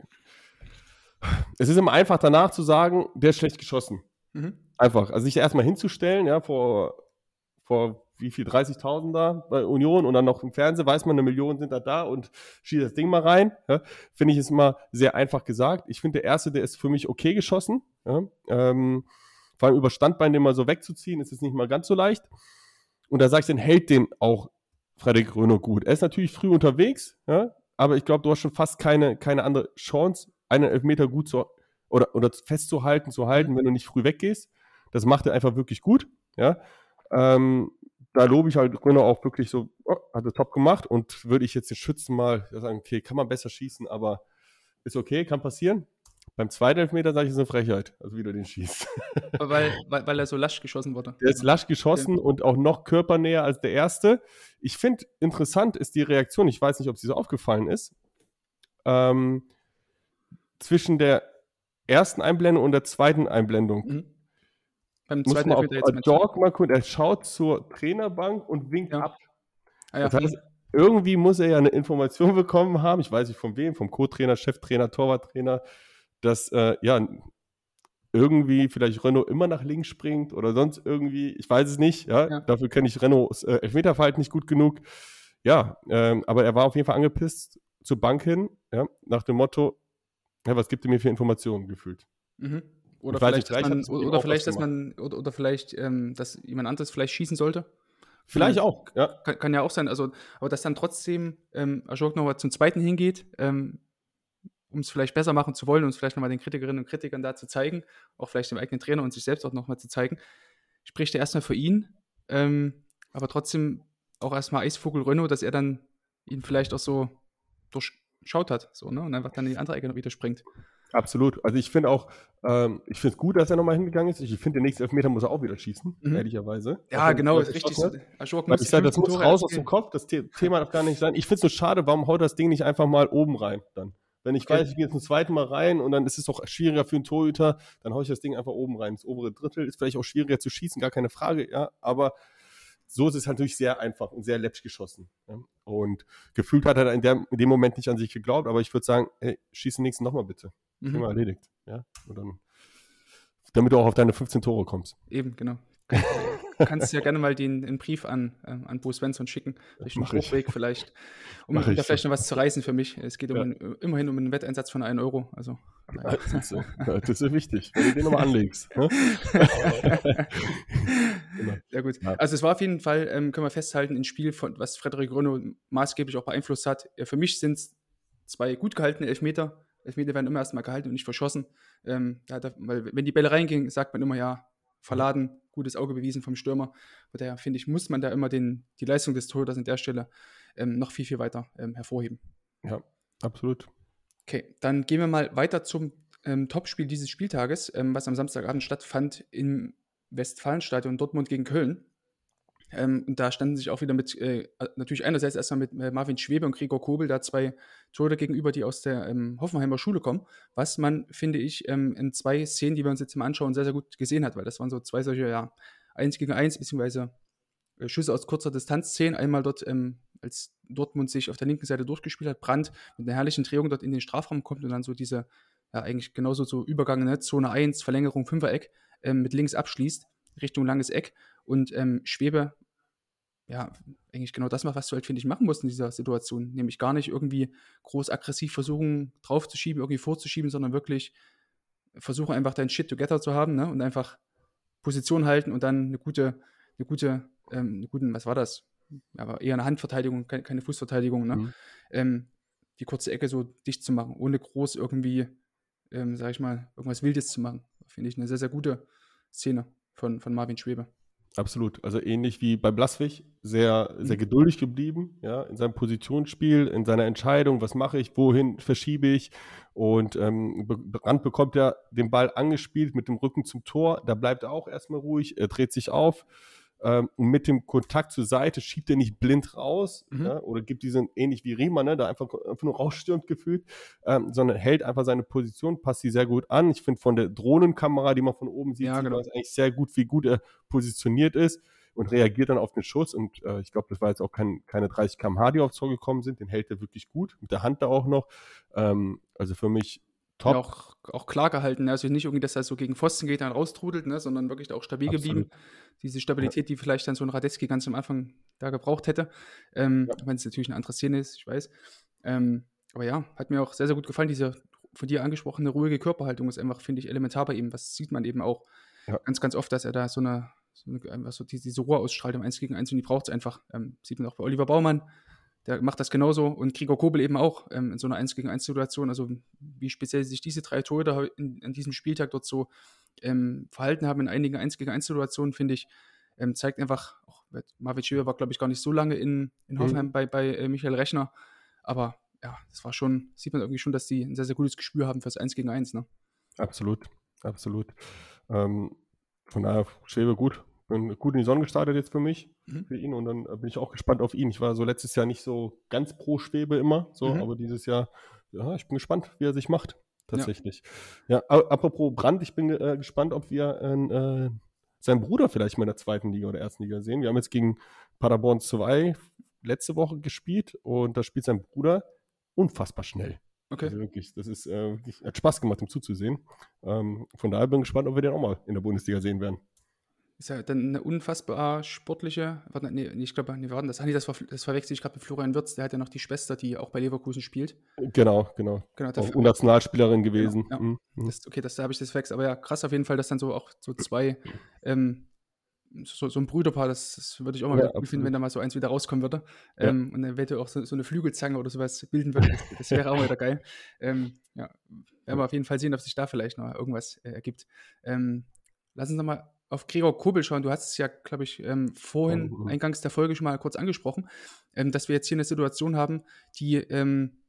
es ist immer einfach danach zu sagen, der ist schlecht geschossen. Mhm. Einfach. Also sich erstmal hinzustellen, ja, vor, vor wie viel, 30.000 da bei Union und dann noch im Fernsehen, weiß man, eine Million sind da da und schießt das Ding mal rein. Ja, finde ich es immer sehr einfach gesagt. Ich finde, der erste, der ist für mich okay geschossen. Ja, ähm, vor allem über Standbein den mal so wegzuziehen, ist es nicht mal ganz so leicht. Und da sage ich, dann hält den auch Frederik Röno gut. Er ist natürlich früh unterwegs, ja, aber ich glaube, du hast schon fast keine, keine andere Chance, einen Elfmeter gut zu oder, oder festzuhalten, zu halten, wenn du nicht früh weggehst. Das macht er einfach wirklich gut. Ja. Ähm, da lobe ich halt Grüner auch wirklich so, oh, hat er top gemacht und würde ich jetzt den Schützen mal sagen, okay, kann man besser schießen, aber ist okay, kann passieren. Beim zweiten Elfmeter sage ich, ist eine Frechheit, also wieder den schießt. weil, weil, weil er so lasch geschossen wurde. Der ist lasch geschossen ja. und auch noch körpernäher als der erste. Ich finde, interessant ist die Reaktion, ich weiß nicht, ob sie so aufgefallen ist, ähm, zwischen der ersten Einblendung und der zweiten Einblendung. Mhm. Beim Muss zweiten man auf, jetzt Dog mal gucken, er schaut zur Trainerbank und winkt ja. ab. Ah, ja. das, heißt, irgendwie muss er ja eine Information bekommen haben, ich weiß nicht von wem, vom Co-Trainer, Cheftrainer, Torwarttrainer, dass äh, ja irgendwie vielleicht Renault immer nach links springt oder sonst irgendwie, ich weiß es nicht, ja, ja. dafür kenne ich Renaults äh, Elfmeterverhalten nicht gut genug. Ja, ähm, aber er war auf jeden Fall angepisst zur Bank hin, ja, nach dem Motto, ja, was gibt ihr mir für Informationen gefühlt? Mhm. Oder, vielleicht, nicht, man, oder, vielleicht, dass man, oder, oder vielleicht, ähm, dass jemand anderes vielleicht schießen sollte. Vielleicht auch, ja. Kann, kann, ja auch sein. Also, aber dass dann trotzdem ähm, Ashok nochmal zum zweiten hingeht, ähm, um es vielleicht besser machen zu wollen und es vielleicht nochmal den Kritikerinnen und Kritikern da zu zeigen, auch vielleicht dem eigenen Trainer und sich selbst auch nochmal zu zeigen, spricht er erstmal für ihn. Ähm, aber trotzdem auch erstmal Eisvogel Renault, dass er dann ihn vielleicht auch so durchschaut hat, so, ne? Und einfach dann in die andere Ecke noch wieder springt. Absolut. Also ich finde auch, ähm, ich finde es gut, dass er nochmal hingegangen ist. Ich finde, der nächste Elfmeter muss er auch wieder schießen, mhm. ehrlicherweise. Ja, also, genau, ist richtig. So, muss ich sage, das muss raus aus dem Kopf, das Thema darf gar nicht sein. Ich finde es nur schade, warum haut das Ding nicht einfach mal oben rein dann? Wenn ich okay. weiß, ich gehe jetzt ein zweites Mal rein und dann ist es auch schwieriger für einen Torhüter, dann haue ich das Ding einfach oben rein. Das obere Drittel ist vielleicht auch schwieriger zu schießen, gar keine Frage, ja, aber so ist es natürlich sehr einfach und sehr läppsch geschossen. Ja? Und gefühlt hat er in, der, in, dem Moment nicht an sich geglaubt, aber ich würde sagen, hey, schieß den nächsten nochmal bitte. Mhm. Thema erledigt. Ja? Und dann, damit du auch auf deine 15 Tore kommst. Eben, genau. kannst ja gerne mal den, den Brief an, äh, an Bo Svensson schicken, den Hochweg vielleicht, um da vielleicht noch was zu reißen für mich. Es geht um ja. einen, immerhin um einen Wetteinsatz von 1 Euro. Also, das, ist, das ist wichtig, wenn du den nochmal anlegst. Ne? genau. Ja gut. Ja. Also es war auf jeden Fall, ähm, können wir festhalten, ein Spiel, von, was Frederik Renault maßgeblich auch beeinflusst hat. Ja, für mich sind es zwei gut gehaltene Elfmeter. Elfmeter werden immer erstmal gehalten und nicht verschossen. Ähm, ja, da, weil wenn die Bälle reingehen, sagt man immer ja, verladen, gutes Auge bewiesen vom Stürmer. Von daher finde ich, muss man da immer den, die Leistung des Torhüters an der Stelle ähm, noch viel, viel weiter ähm, hervorheben. Ja, absolut. Okay, dann gehen wir mal weiter zum ähm, Topspiel dieses Spieltages, ähm, was am Samstagabend stattfand im Westfalenstadion Dortmund gegen Köln. Ähm, und da standen sich auch wieder mit, äh, natürlich einerseits erstmal mit äh, Marvin Schwebe und Gregor Kobel, da zwei Tore gegenüber, die aus der ähm, Hoffenheimer Schule kommen, was man, finde ich, ähm, in zwei Szenen, die wir uns jetzt mal anschauen, sehr, sehr gut gesehen hat, weil das waren so zwei solche, ja, eins gegen eins, beziehungsweise äh, Schüsse aus kurzer Distanz Szenen. Einmal dort, ähm, als Dortmund sich auf der linken Seite durchgespielt hat, Brandt mit einer herrlichen Drehung dort in den Strafraum kommt und dann so diese, ja, eigentlich genauso so Übergang, ne? Zone 1, Verlängerung, Fünfereck, ähm, mit links abschließt, Richtung langes Eck. Und ähm, Schwebe ja, eigentlich genau das macht, was du halt, finde ich, machen musst in dieser Situation. Nämlich gar nicht irgendwie groß aggressiv versuchen, draufzuschieben, irgendwie vorzuschieben, sondern wirklich versuchen einfach dein Shit together zu haben ne? und einfach Position halten und dann eine gute, eine gute, ähm, eine guten, was war das? Aber eher eine Handverteidigung, keine, keine Fußverteidigung, ne? Mhm. Ähm, die kurze Ecke so dicht zu machen, ohne groß irgendwie, ähm, sag ich mal, irgendwas Wildes zu machen. Finde ich eine sehr, sehr gute Szene von, von Marvin Schwebe. Absolut. Also ähnlich wie bei Blaswig, sehr, sehr mhm. geduldig geblieben, ja, in seinem Positionsspiel, in seiner Entscheidung, was mache ich, wohin verschiebe ich. Und ähm, Brand bekommt er den Ball angespielt mit dem Rücken zum Tor. Da bleibt er auch erstmal ruhig, er dreht sich auf ähm, mit dem Kontakt zur Seite schiebt er nicht blind raus mhm. ja, oder gibt diesen ähnlich wie Riemann, ne, da einfach, einfach nur rausstürmt gefühlt, ähm, sondern hält einfach seine Position, passt sie sehr gut an. Ich finde von der Drohnenkamera, die man von oben sieht, ja, genau. sieht eigentlich sehr gut, wie gut er positioniert ist und reagiert dann auf den Schuss. Und äh, ich glaube, das war jetzt auch kein, keine 30 km/h, die aufs Tor gekommen sind. Den hält er wirklich gut, mit der Hand da auch noch. Ähm, also für mich top. Ja, auch, auch klar gehalten. Ne? Also nicht irgendwie, dass er so gegen Pfosten geht, dann raustrudelt, ne? sondern wirklich auch stabil Absolut. geblieben. Diese Stabilität, die vielleicht dann so ein Radetzky ganz am Anfang da gebraucht hätte. Ähm, ja. Wenn es natürlich eine andere Szene ist, ich weiß. Ähm, aber ja, hat mir auch sehr, sehr gut gefallen. Diese von dir angesprochene ruhige Körperhaltung ist einfach, finde ich, elementar bei ihm. Das sieht man eben auch ja. ganz, ganz oft, dass er da so eine, so eine einfach so diese, diese Ruhe ausstrahlt im 1 gegen 1 und die braucht es einfach. Ähm, sieht man auch bei Oliver Baumann, der macht das genauso und Gregor Kobel eben auch ähm, in so einer 1 gegen 1 Situation. Also wie speziell sich diese drei Tore in, in diesem Spieltag dort so ähm, verhalten haben in einigen 1 gegen 1 Situationen, finde ich, ähm, zeigt einfach, auch Marvin Schäfer war, glaube ich, gar nicht so lange in, in mhm. Hoffenheim mhm. bei, bei äh, Michael Rechner, aber ja, das war schon, sieht man irgendwie schon, dass die ein sehr, sehr gutes Gespür haben fürs 1 gegen 1. Ne? Absolut, absolut. Ähm, von daher, Schäbe gut, gut in die Sonne gestartet jetzt für mich, mhm. für ihn und dann bin ich auch gespannt auf ihn. Ich war so letztes Jahr nicht so ganz pro Schwebe immer, so, mhm. aber dieses Jahr, ja, ich bin gespannt, wie er sich macht, tatsächlich. Ja, ja apropos Brand, ich bin äh, gespannt, ob wir äh, seinen Bruder vielleicht mal in der zweiten Liga oder ersten Liga sehen. Wir haben jetzt gegen Paderborn 2 letzte Woche gespielt und da spielt sein Bruder unfassbar schnell. Okay. Also wirklich, das ist äh, wirklich, hat Spaß gemacht, ihm zuzusehen. Ähm, von daher bin ich gespannt, ob wir den auch mal in der Bundesliga sehen werden. Ist ja dann eine unfassbar sportliche, warte, nee, ich glaube, nee, warte, das, nee, das, das verwechsel ich gerade mit Florian Wirtz, der hat ja noch die Schwester, die auch bei Leverkusen spielt. Genau, genau. Genau, Auch Nationalspielerin gewesen. Genau, ja. Mhm, mhm. das, okay, das, da habe ich das verwechselt. Aber ja, krass auf jeden Fall, dass dann so auch so zwei, ähm, so, so ein Brüderpaar, das, das würde ich auch mal Ja, wieder cool finden, wenn da mal so eins wieder rauskommen würde. Ja. Ähm, und dann eventuell auch so, so eine Flügelzange oder sowas bilden würde. Das, das wäre auch wieder geil. Ähm, ja, werden wir auf jeden Fall sehen, ob sich da vielleicht noch irgendwas äh, ergibt. Ähm, lass uns nochmal auf Gregor Kobel schauen. Du hast es ja, glaube ich, ähm, vorhin Mhm. eingangs der Folge schon mal kurz angesprochen, ähm, dass wir jetzt hier eine Situation haben, die ähm,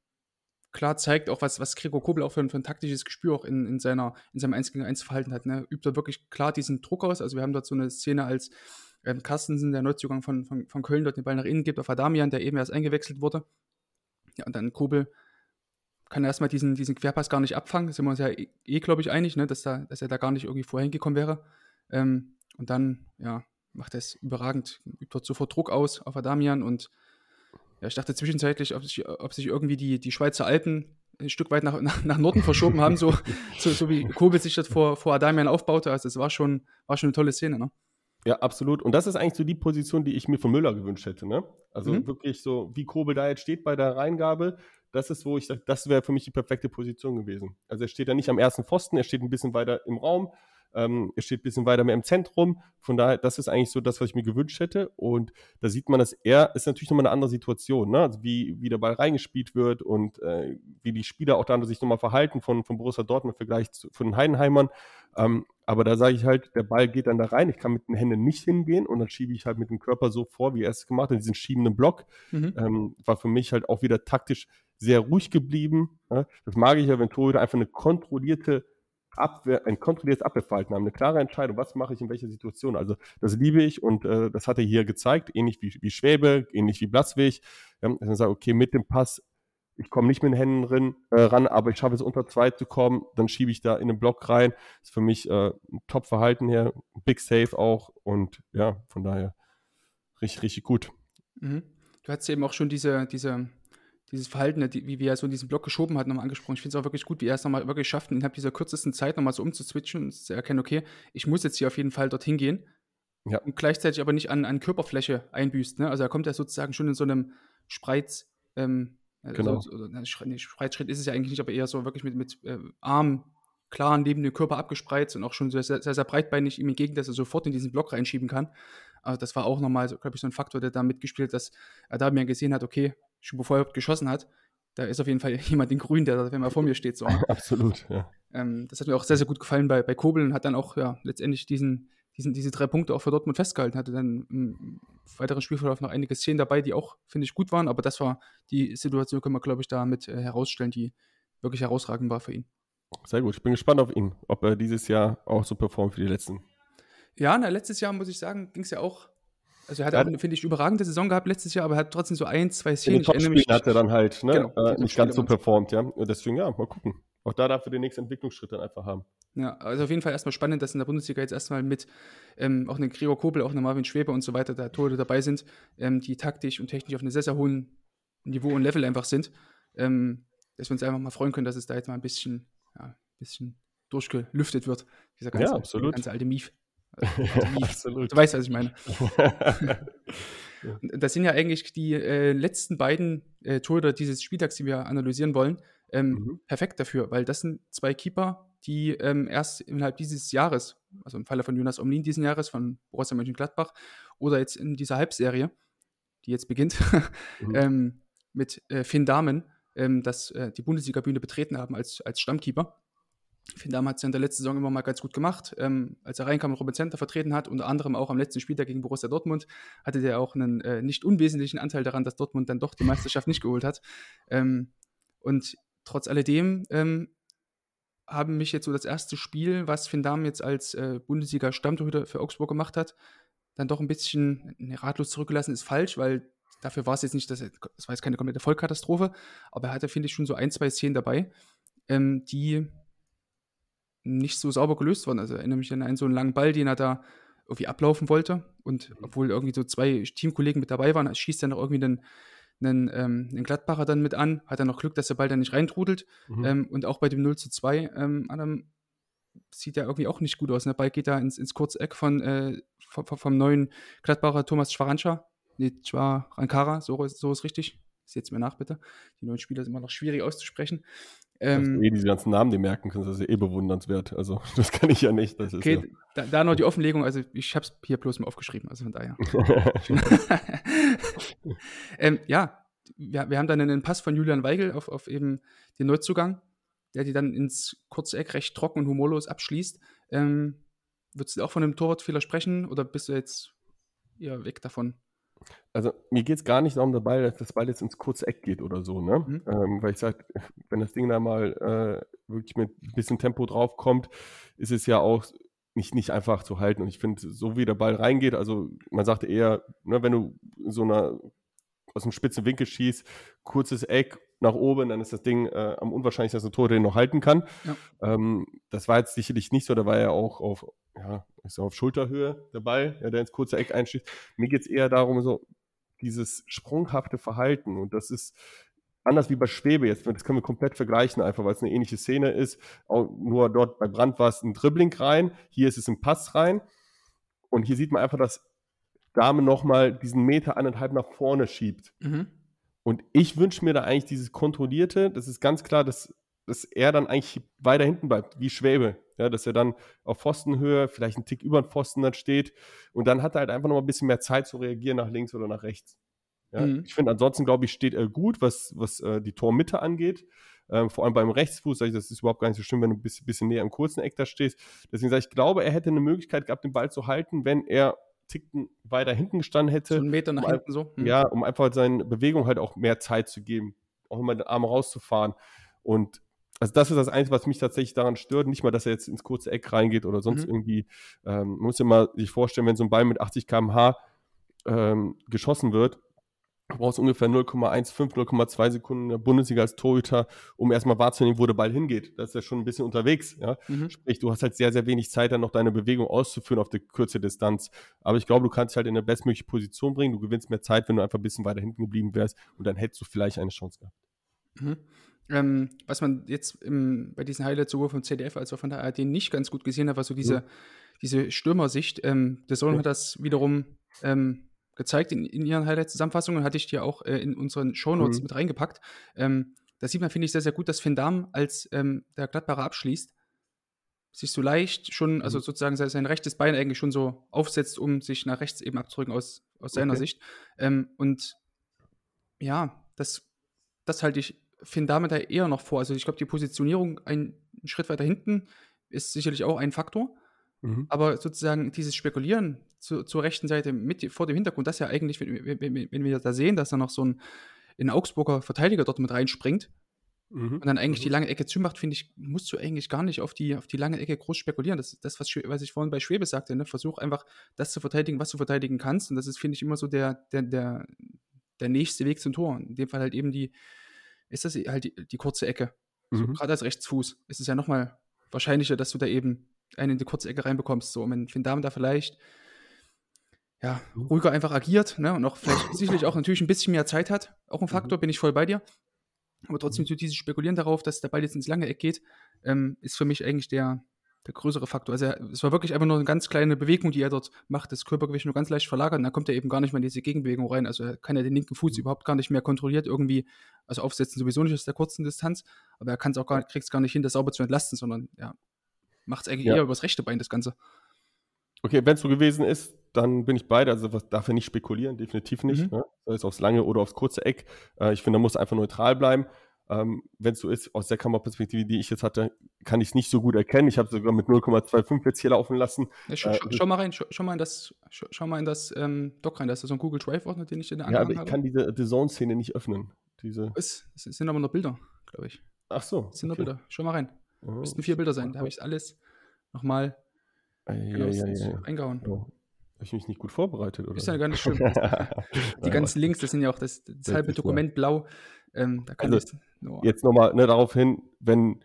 klar zeigt, auch was, was Gregor Kobel auch für ein, für ein taktisches Gespür auch in, in, seiner, in seinem 1 gegen 1 Verhalten hat. Ne? Übt er wirklich klar diesen Druck aus. Also wir haben dort so eine Szene, als ähm, Carstensen, der Neuzugang von, von, von Köln, dort den Ball nach innen gibt auf Adamian, der eben erst eingewechselt wurde. Ja, und dann Kobel kann erstmal diesen, diesen Querpass gar nicht abfangen. Da sind wir uns ja eh, eh glaube ich, einig, ne? dass, da, dass er da gar nicht irgendwie vorher hingekommen wäre. Ähm, und dann, ja, macht er es überragend, übt dort sofort Druck aus auf Adamian und ja, ich dachte zwischenzeitlich, ob sich, ob sich irgendwie die, die Schweizer Alpen ein Stück weit nach, nach, nach Norden verschoben haben, so, so, so wie Kobel sich das vor, vor Adamian aufbaute. Also es war schon, war schon eine tolle Szene, ne? Ja, absolut. Und das ist eigentlich so die Position, die ich mir von Müller gewünscht hätte. Ne? Also Mhm. wirklich so, wie Kobel da jetzt steht bei der Reingabe, das ist, wo ich sage, das wäre für mich die perfekte Position gewesen. Also er steht ja nicht am ersten Pfosten, er steht ein bisschen weiter im Raum, ähm, er steht ein bisschen weiter mehr im Zentrum. Von daher, das ist eigentlich so das, was ich mir gewünscht hätte. Und da sieht man, dass er ist natürlich nochmal eine andere Situation, ne? Also wie, wie der Ball reingespielt wird und äh, wie die Spieler auch dann sich nochmal verhalten von, von Borussia Dortmund im Vergleich zu, von den Heidenheimern. Ähm, aber da sage ich halt, der Ball geht dann da rein. Ich kann mit den Händen nicht hingehen und dann schiebe ich halt mit dem Körper so vor, wie er es gemacht hat, diesen schiebenden Block. Mhm. Ähm, war für mich halt auch wieder taktisch sehr ruhig geblieben. Ne? Das mag ich ja, wenn Torhüter einfach eine kontrollierte Abwehr, ein kontrolliertes Abwehrverhalten haben, eine klare Entscheidung, was mache ich in welcher Situation. Also das liebe ich und äh, das hat er hier gezeigt, ähnlich wie, wie Schwäbe, ähnlich wie Blatzwig. Ähm, dass man sagt, okay, mit dem Pass, ich komme nicht mit den Händen rin, äh, ran, aber ich schaffe es unter zwei zu kommen, dann schiebe ich da in den Block rein. ist für mich äh, ein Top-Verhalten hier, Big Save auch und ja, von daher richtig, richtig gut. Mhm. Du hast eben auch schon diese, diese, dieses Verhalten, ne, wie, wie er so in diesen Block geschoben hat, nochmal angesprochen. Ich finde es auch wirklich gut, wie er es nochmal wirklich schafft, innerhalb dieser kürzesten Zeit nochmal so umzuswitchen und zu erkennen, okay, ich muss jetzt hier auf jeden Fall dorthin gehen. Ja. Und gleichzeitig aber nicht an, an Körperfläche einbüßt. Ne? Also er kommt ja sozusagen schon in so einem Spreiz, ähm, also Genau. so, oder, Schre- nee, Spreizschritt ist es ja eigentlich nicht, aber eher so wirklich mit, mit äh, Arm klar neben dem Körper abgespreizt und auch schon sehr, sehr, sehr, breitbeinig ihm entgegen, dass er sofort in diesen Block reinschieben kann. Also das war auch nochmal, glaube ich, so ein Faktor, der da mitgespielt hat, dass er da mir gesehen hat, okay, schon bevor er überhaupt geschossen hat, da ist auf jeden Fall jemand in Grün, der da, wenn er vor mir steht. So. Absolut, ja. Ähm, das hat mir auch sehr, sehr gut gefallen bei, bei Kobel und hat dann auch ja, letztendlich diesen, diesen, diese drei Punkte auch für Dortmund festgehalten. Hatte dann im weiteren Spielverlauf noch einige Szenen dabei, die auch, finde ich, gut waren, aber das war die Situation, können wir, glaube ich, damit äh, herausstellen, die wirklich herausragend war für ihn. Sehr gut. Ich bin gespannt auf ihn, ob er dieses Jahr auch so performt wie die letzten. Ja, na, letztes Jahr, muss ich sagen, ging es ja auch. Also er hat eine, finde ich, überragende Saison gehabt letztes Jahr, aber er hat trotzdem so ein, zwei In Szenen. den Ich erinnere Topspielen hat er dann halt ne, Genau, äh, nicht ganz so performt, ja. Und deswegen, ja, mal gucken. Auch da darf er den nächsten Entwicklungsschritt dann einfach haben. Ja, also auf jeden Fall erstmal spannend, dass in der Bundesliga jetzt erstmal mit ähm, auch einem Gregor Kobel, auch einem Marvin Schweber und so weiter da Tore dabei sind, ähm, die taktisch und technisch auf einem sehr, sehr hohen Niveau und Level einfach sind. Ähm, dass wir uns einfach mal freuen können, dass es da jetzt mal ein bisschen, ja, ein bisschen durchgelüftet wird. Dieser ganze, Ja, absolut. ganze alte Mief. Absolut. Du weißt, was ich meine. Das sind ja eigentlich die äh, letzten beiden äh, Tore dieses Spieltags, die wir analysieren wollen, ähm, Mhm. perfekt dafür, weil das sind zwei Keeper, die ähm, erst innerhalb dieses Jahres, also im Falle von Jonas Omlin diesen Jahres, von Borussia Mönchengladbach, oder jetzt in dieser Halbserie, die jetzt beginnt, Mhm. ähm, mit äh, Finn Dahmen, ähm, das äh, die Bundesliga-Bühne betreten haben als, als Stammkeeper. Finn Dahmen hat es ja in der letzten Saison immer mal ganz gut gemacht. Ähm, als er reinkam und Robin Center vertreten hat, unter anderem auch am letzten Spieltag gegen Borussia Dortmund, hatte der auch einen äh, nicht unwesentlichen Anteil daran, dass Dortmund dann doch die Meisterschaft nicht geholt hat. Ähm, und trotz alledem ähm, haben mich jetzt so das erste Spiel, was Finn Dahmen jetzt als äh, Bundesliga-Stammtorhüter für Augsburg gemacht hat, dann doch ein bisschen ne, ratlos zurückgelassen, ist falsch, weil dafür war es jetzt nicht, dass er, das war jetzt keine komplette Vollkatastrophe, aber er hatte, finde ich, schon so ein, zwei Szenen dabei, ähm, die nicht so sauber gelöst wurden. Also erinnere mich an einen so einen langen Ball, den er da irgendwie ablaufen wollte. Und Mhm. obwohl irgendwie so zwei Teamkollegen mit dabei waren, schießt er noch irgendwie einen, einen, ähm, einen Gladbacher dann mit an, hat er noch Glück, dass der Ball dann nicht reintrudelt. Mhm. Ähm, und auch bei dem 0 zu 2, ähm, Adam, sieht ja irgendwie auch nicht gut aus. Und der Ball geht da ins, ins kurze Eck von, äh, vom, vom- neuen Gladbacher Thomas Schwarancha. Nee, Schwarankara, so, so ist richtig. Seht's mir nach, bitte. Die neuen Spieler sind immer noch schwierig auszusprechen. Ähm, eh diese ganzen Namen, die merken kannst, das ist ja eh bewundernswert. Also, das kann ich ja nicht. Okay, da, da noch die Offenlegung. Also, ich habe es hier bloß mal aufgeschrieben. Also von daher. ja. ähm, ja, wir, wir haben dann einen Pass von Julian Weigel auf, auf eben den Neuzugang, der die dann ins kurze Eck recht trocken und humorlos abschließt. Ähm, würdest du auch von einem Torwartfehler sprechen oder bist du jetzt eher weg davon? Also mir geht es gar nicht darum, der Ball, dass das Ball jetzt ins kurze Eck geht oder so, ne? Mhm. Ähm, weil ich sage, wenn das Ding da mal äh, wirklich mit ein bisschen Tempo drauf kommt, ist es ja auch nicht, nicht einfach zu halten. Und ich finde, so wie der Ball reingeht, also man sagte eher, ne, wenn du so einer aus einem spitzen Winkel schießt, kurzes Eck nach oben, dann ist das Ding äh, am unwahrscheinlichsten, dass ein Tor den noch halten kann. Ja. Ähm, das war jetzt sicherlich nicht so, da war ja auch auf, ja, ich sag, auf Schulterhöhe der Ball, ja, der ins kurze Eck einschießt. Mir geht es eher darum, so dieses sprunghafte Verhalten und das ist anders wie bei Schwebe jetzt, das können wir komplett vergleichen, einfach weil es eine ähnliche Szene ist. Auch nur dort bei Brand war es ein Dribbling rein, hier ist es ein Pass rein und hier sieht man einfach, dass Dame nochmal diesen Meter anderthalb nach vorne schiebt. Mhm. Und ich wünsche mir da eigentlich dieses Kontrollierte, das ist ganz klar, dass, dass er dann eigentlich weiter hinten bleibt, wie Schwäbe. Ja, dass er dann auf Pfostenhöhe, vielleicht einen Tick über den Pfosten dann steht. Und dann hat er halt einfach noch mal ein bisschen mehr Zeit zu reagieren nach links oder nach rechts. Ja, Mhm. Ich finde, ansonsten, glaube ich, steht er gut, was, was äh, die Tormitte angeht. Ähm, vor allem beim Rechtsfuß, sag ich, das ist überhaupt gar nicht so schlimm, wenn du ein bisschen, bisschen näher im kurzen Eck da stehst. Deswegen sage ich, ich glaube, er hätte eine Möglichkeit gehabt, den Ball zu halten, wenn er Ticken weiter hinten gestanden hätte. So einen Meter nach um hinten so. Mhm. Ja, um einfach seinen Bewegungen halt auch mehr Zeit zu geben, auch immer den Arm rauszufahren. Und also das ist das Einzige, was mich tatsächlich daran stört. Nicht mal, dass er jetzt ins kurze Eck reingeht oder sonst Mhm. irgendwie. Ähm, man muss ja mal sich vorstellen, wenn so ein Ball mit 80 km/h ähm, geschossen wird, du brauchst ungefähr 0,15, 0,2 Sekunden in der Bundesliga als Torhüter, um erstmal wahrzunehmen, wo der Ball hingeht. Das ist ja schon ein bisschen unterwegs. Ja? Mhm. Sprich, du hast halt sehr, sehr wenig Zeit, dann noch deine Bewegung auszuführen auf der kurze Distanz. Aber ich glaube, du kannst dich halt in eine bestmögliche Position bringen. Du gewinnst mehr Zeit, wenn du einfach ein bisschen weiter hinten geblieben wärst. Und dann hättest du vielleicht eine Chance gehabt. Mhm. Ähm, was man jetzt im, bei diesen Highlights sowohl vom CDF als auch von der ARD nicht ganz gut gesehen hat, war so diese, diese Stürmersicht. Ähm, der Sohn Ja. hat das wiederum ähm, gezeigt in, in ihren Highlight-Zusammenfassungen, hatte ich dir auch äh, in unseren Shownotes Mhm. mit reingepackt. Ähm, da sieht man, finde ich, sehr, sehr gut, dass Finn Dahm, als ähm, der Gladbacher abschließt, sich so leicht schon, also Mhm. sozusagen sein, rechtes Bein eigentlich schon so aufsetzt, um sich nach rechts eben abzudrücken aus, aus seiner Okay. Sicht. Ähm, und ja, das, das halte ich Finn damit da eher noch vor. Also ich glaube, die Positionierung einen Schritt weiter hinten ist sicherlich auch ein Faktor. Mhm. Aber sozusagen dieses Spekulieren zu, zur rechten Seite mit vor dem Hintergrund, das ja eigentlich, wenn, wenn, wenn wir da sehen, dass da noch so ein, ein Augsburger Verteidiger dort mit reinspringt Mhm. und dann eigentlich die lange Ecke zumacht, finde ich, musst du eigentlich gar nicht auf die, auf die lange Ecke groß spekulieren. Das ist das, was, was ich vorhin bei Schwebe sagte. Ne? Versuch einfach, das zu verteidigen, was du verteidigen kannst. Und das ist, finde ich, immer so der, der, der, der nächste Weg zum Tor. In dem Fall halt eben die, ist das halt die, die kurze Ecke. So, Mhm. Gerade als Rechtsfuß ist es ja nochmal wahrscheinlicher, dass du da eben einen in die kurze Ecke reinbekommst. So, und wenn Finn Dahm da vielleicht ja, ruhiger einfach agiert ne? und auch vielleicht sicherlich auch natürlich ein bisschen mehr Zeit hat, auch ein Faktor, bin ich voll bei dir. Aber trotzdem so dieses Spekulieren darauf, dass der Ball jetzt ins lange Eck geht, ähm, ist für mich eigentlich der, der größere Faktor. Also er- es war wirklich einfach nur eine ganz kleine Bewegung, die er dort macht, das Körpergewicht nur ganz leicht verlagert und dann kommt er eben gar nicht mehr in diese Gegenbewegung rein. Also er kann ja den linken Fuß überhaupt gar nicht mehr kontrolliert irgendwie, also aufsetzen sowieso nicht aus der kurzen Distanz, aber er kann es auch gar, kriegt es gar nicht hin, das sauber zu entlasten, sondern ja, macht es eigentlich Ja. eher übers rechte Bein, das Ganze. Okay, wenn es so gewesen ist, dann bin ich beide. Also was darf er nicht spekulieren, definitiv nicht. Mhm. Ne? Sei es aufs lange oder aufs kurze Eck. Äh, ich finde, da muss er einfach neutral bleiben. Ähm, wenn es so ist, aus der Kameraperspektive, die ich jetzt hatte, kann ich es nicht so gut erkennen. Ich habe sogar mit 0,25 jetzt hier laufen lassen. Ja, schau, Äh, schau, schau mal rein, schau, schau mal in das, schau, mal in das ähm, Doc rein, da ist so ein Google Drive-Ordner, den ich in der Ja, aber ich habe. kann diese The Zone-Szene nicht öffnen. Diese. Es, es sind aber nur Bilder, glaube ich. Ach so. Es sind nur okay. Bilder. Schau mal rein. Oh, Müssten vier Bilder sein. Da habe ich alles nochmal Ja, genau, ja, ja. eingehauen. Oh. Habe ich mich nicht gut vorbereitet, oder? Ist ja gar nicht schlimm. Die ganzen Links, das sind ja auch das, das halbe Dokument blau. Ähm, da kann Also, nur. jetzt nochmal ne, darauf hin, wenn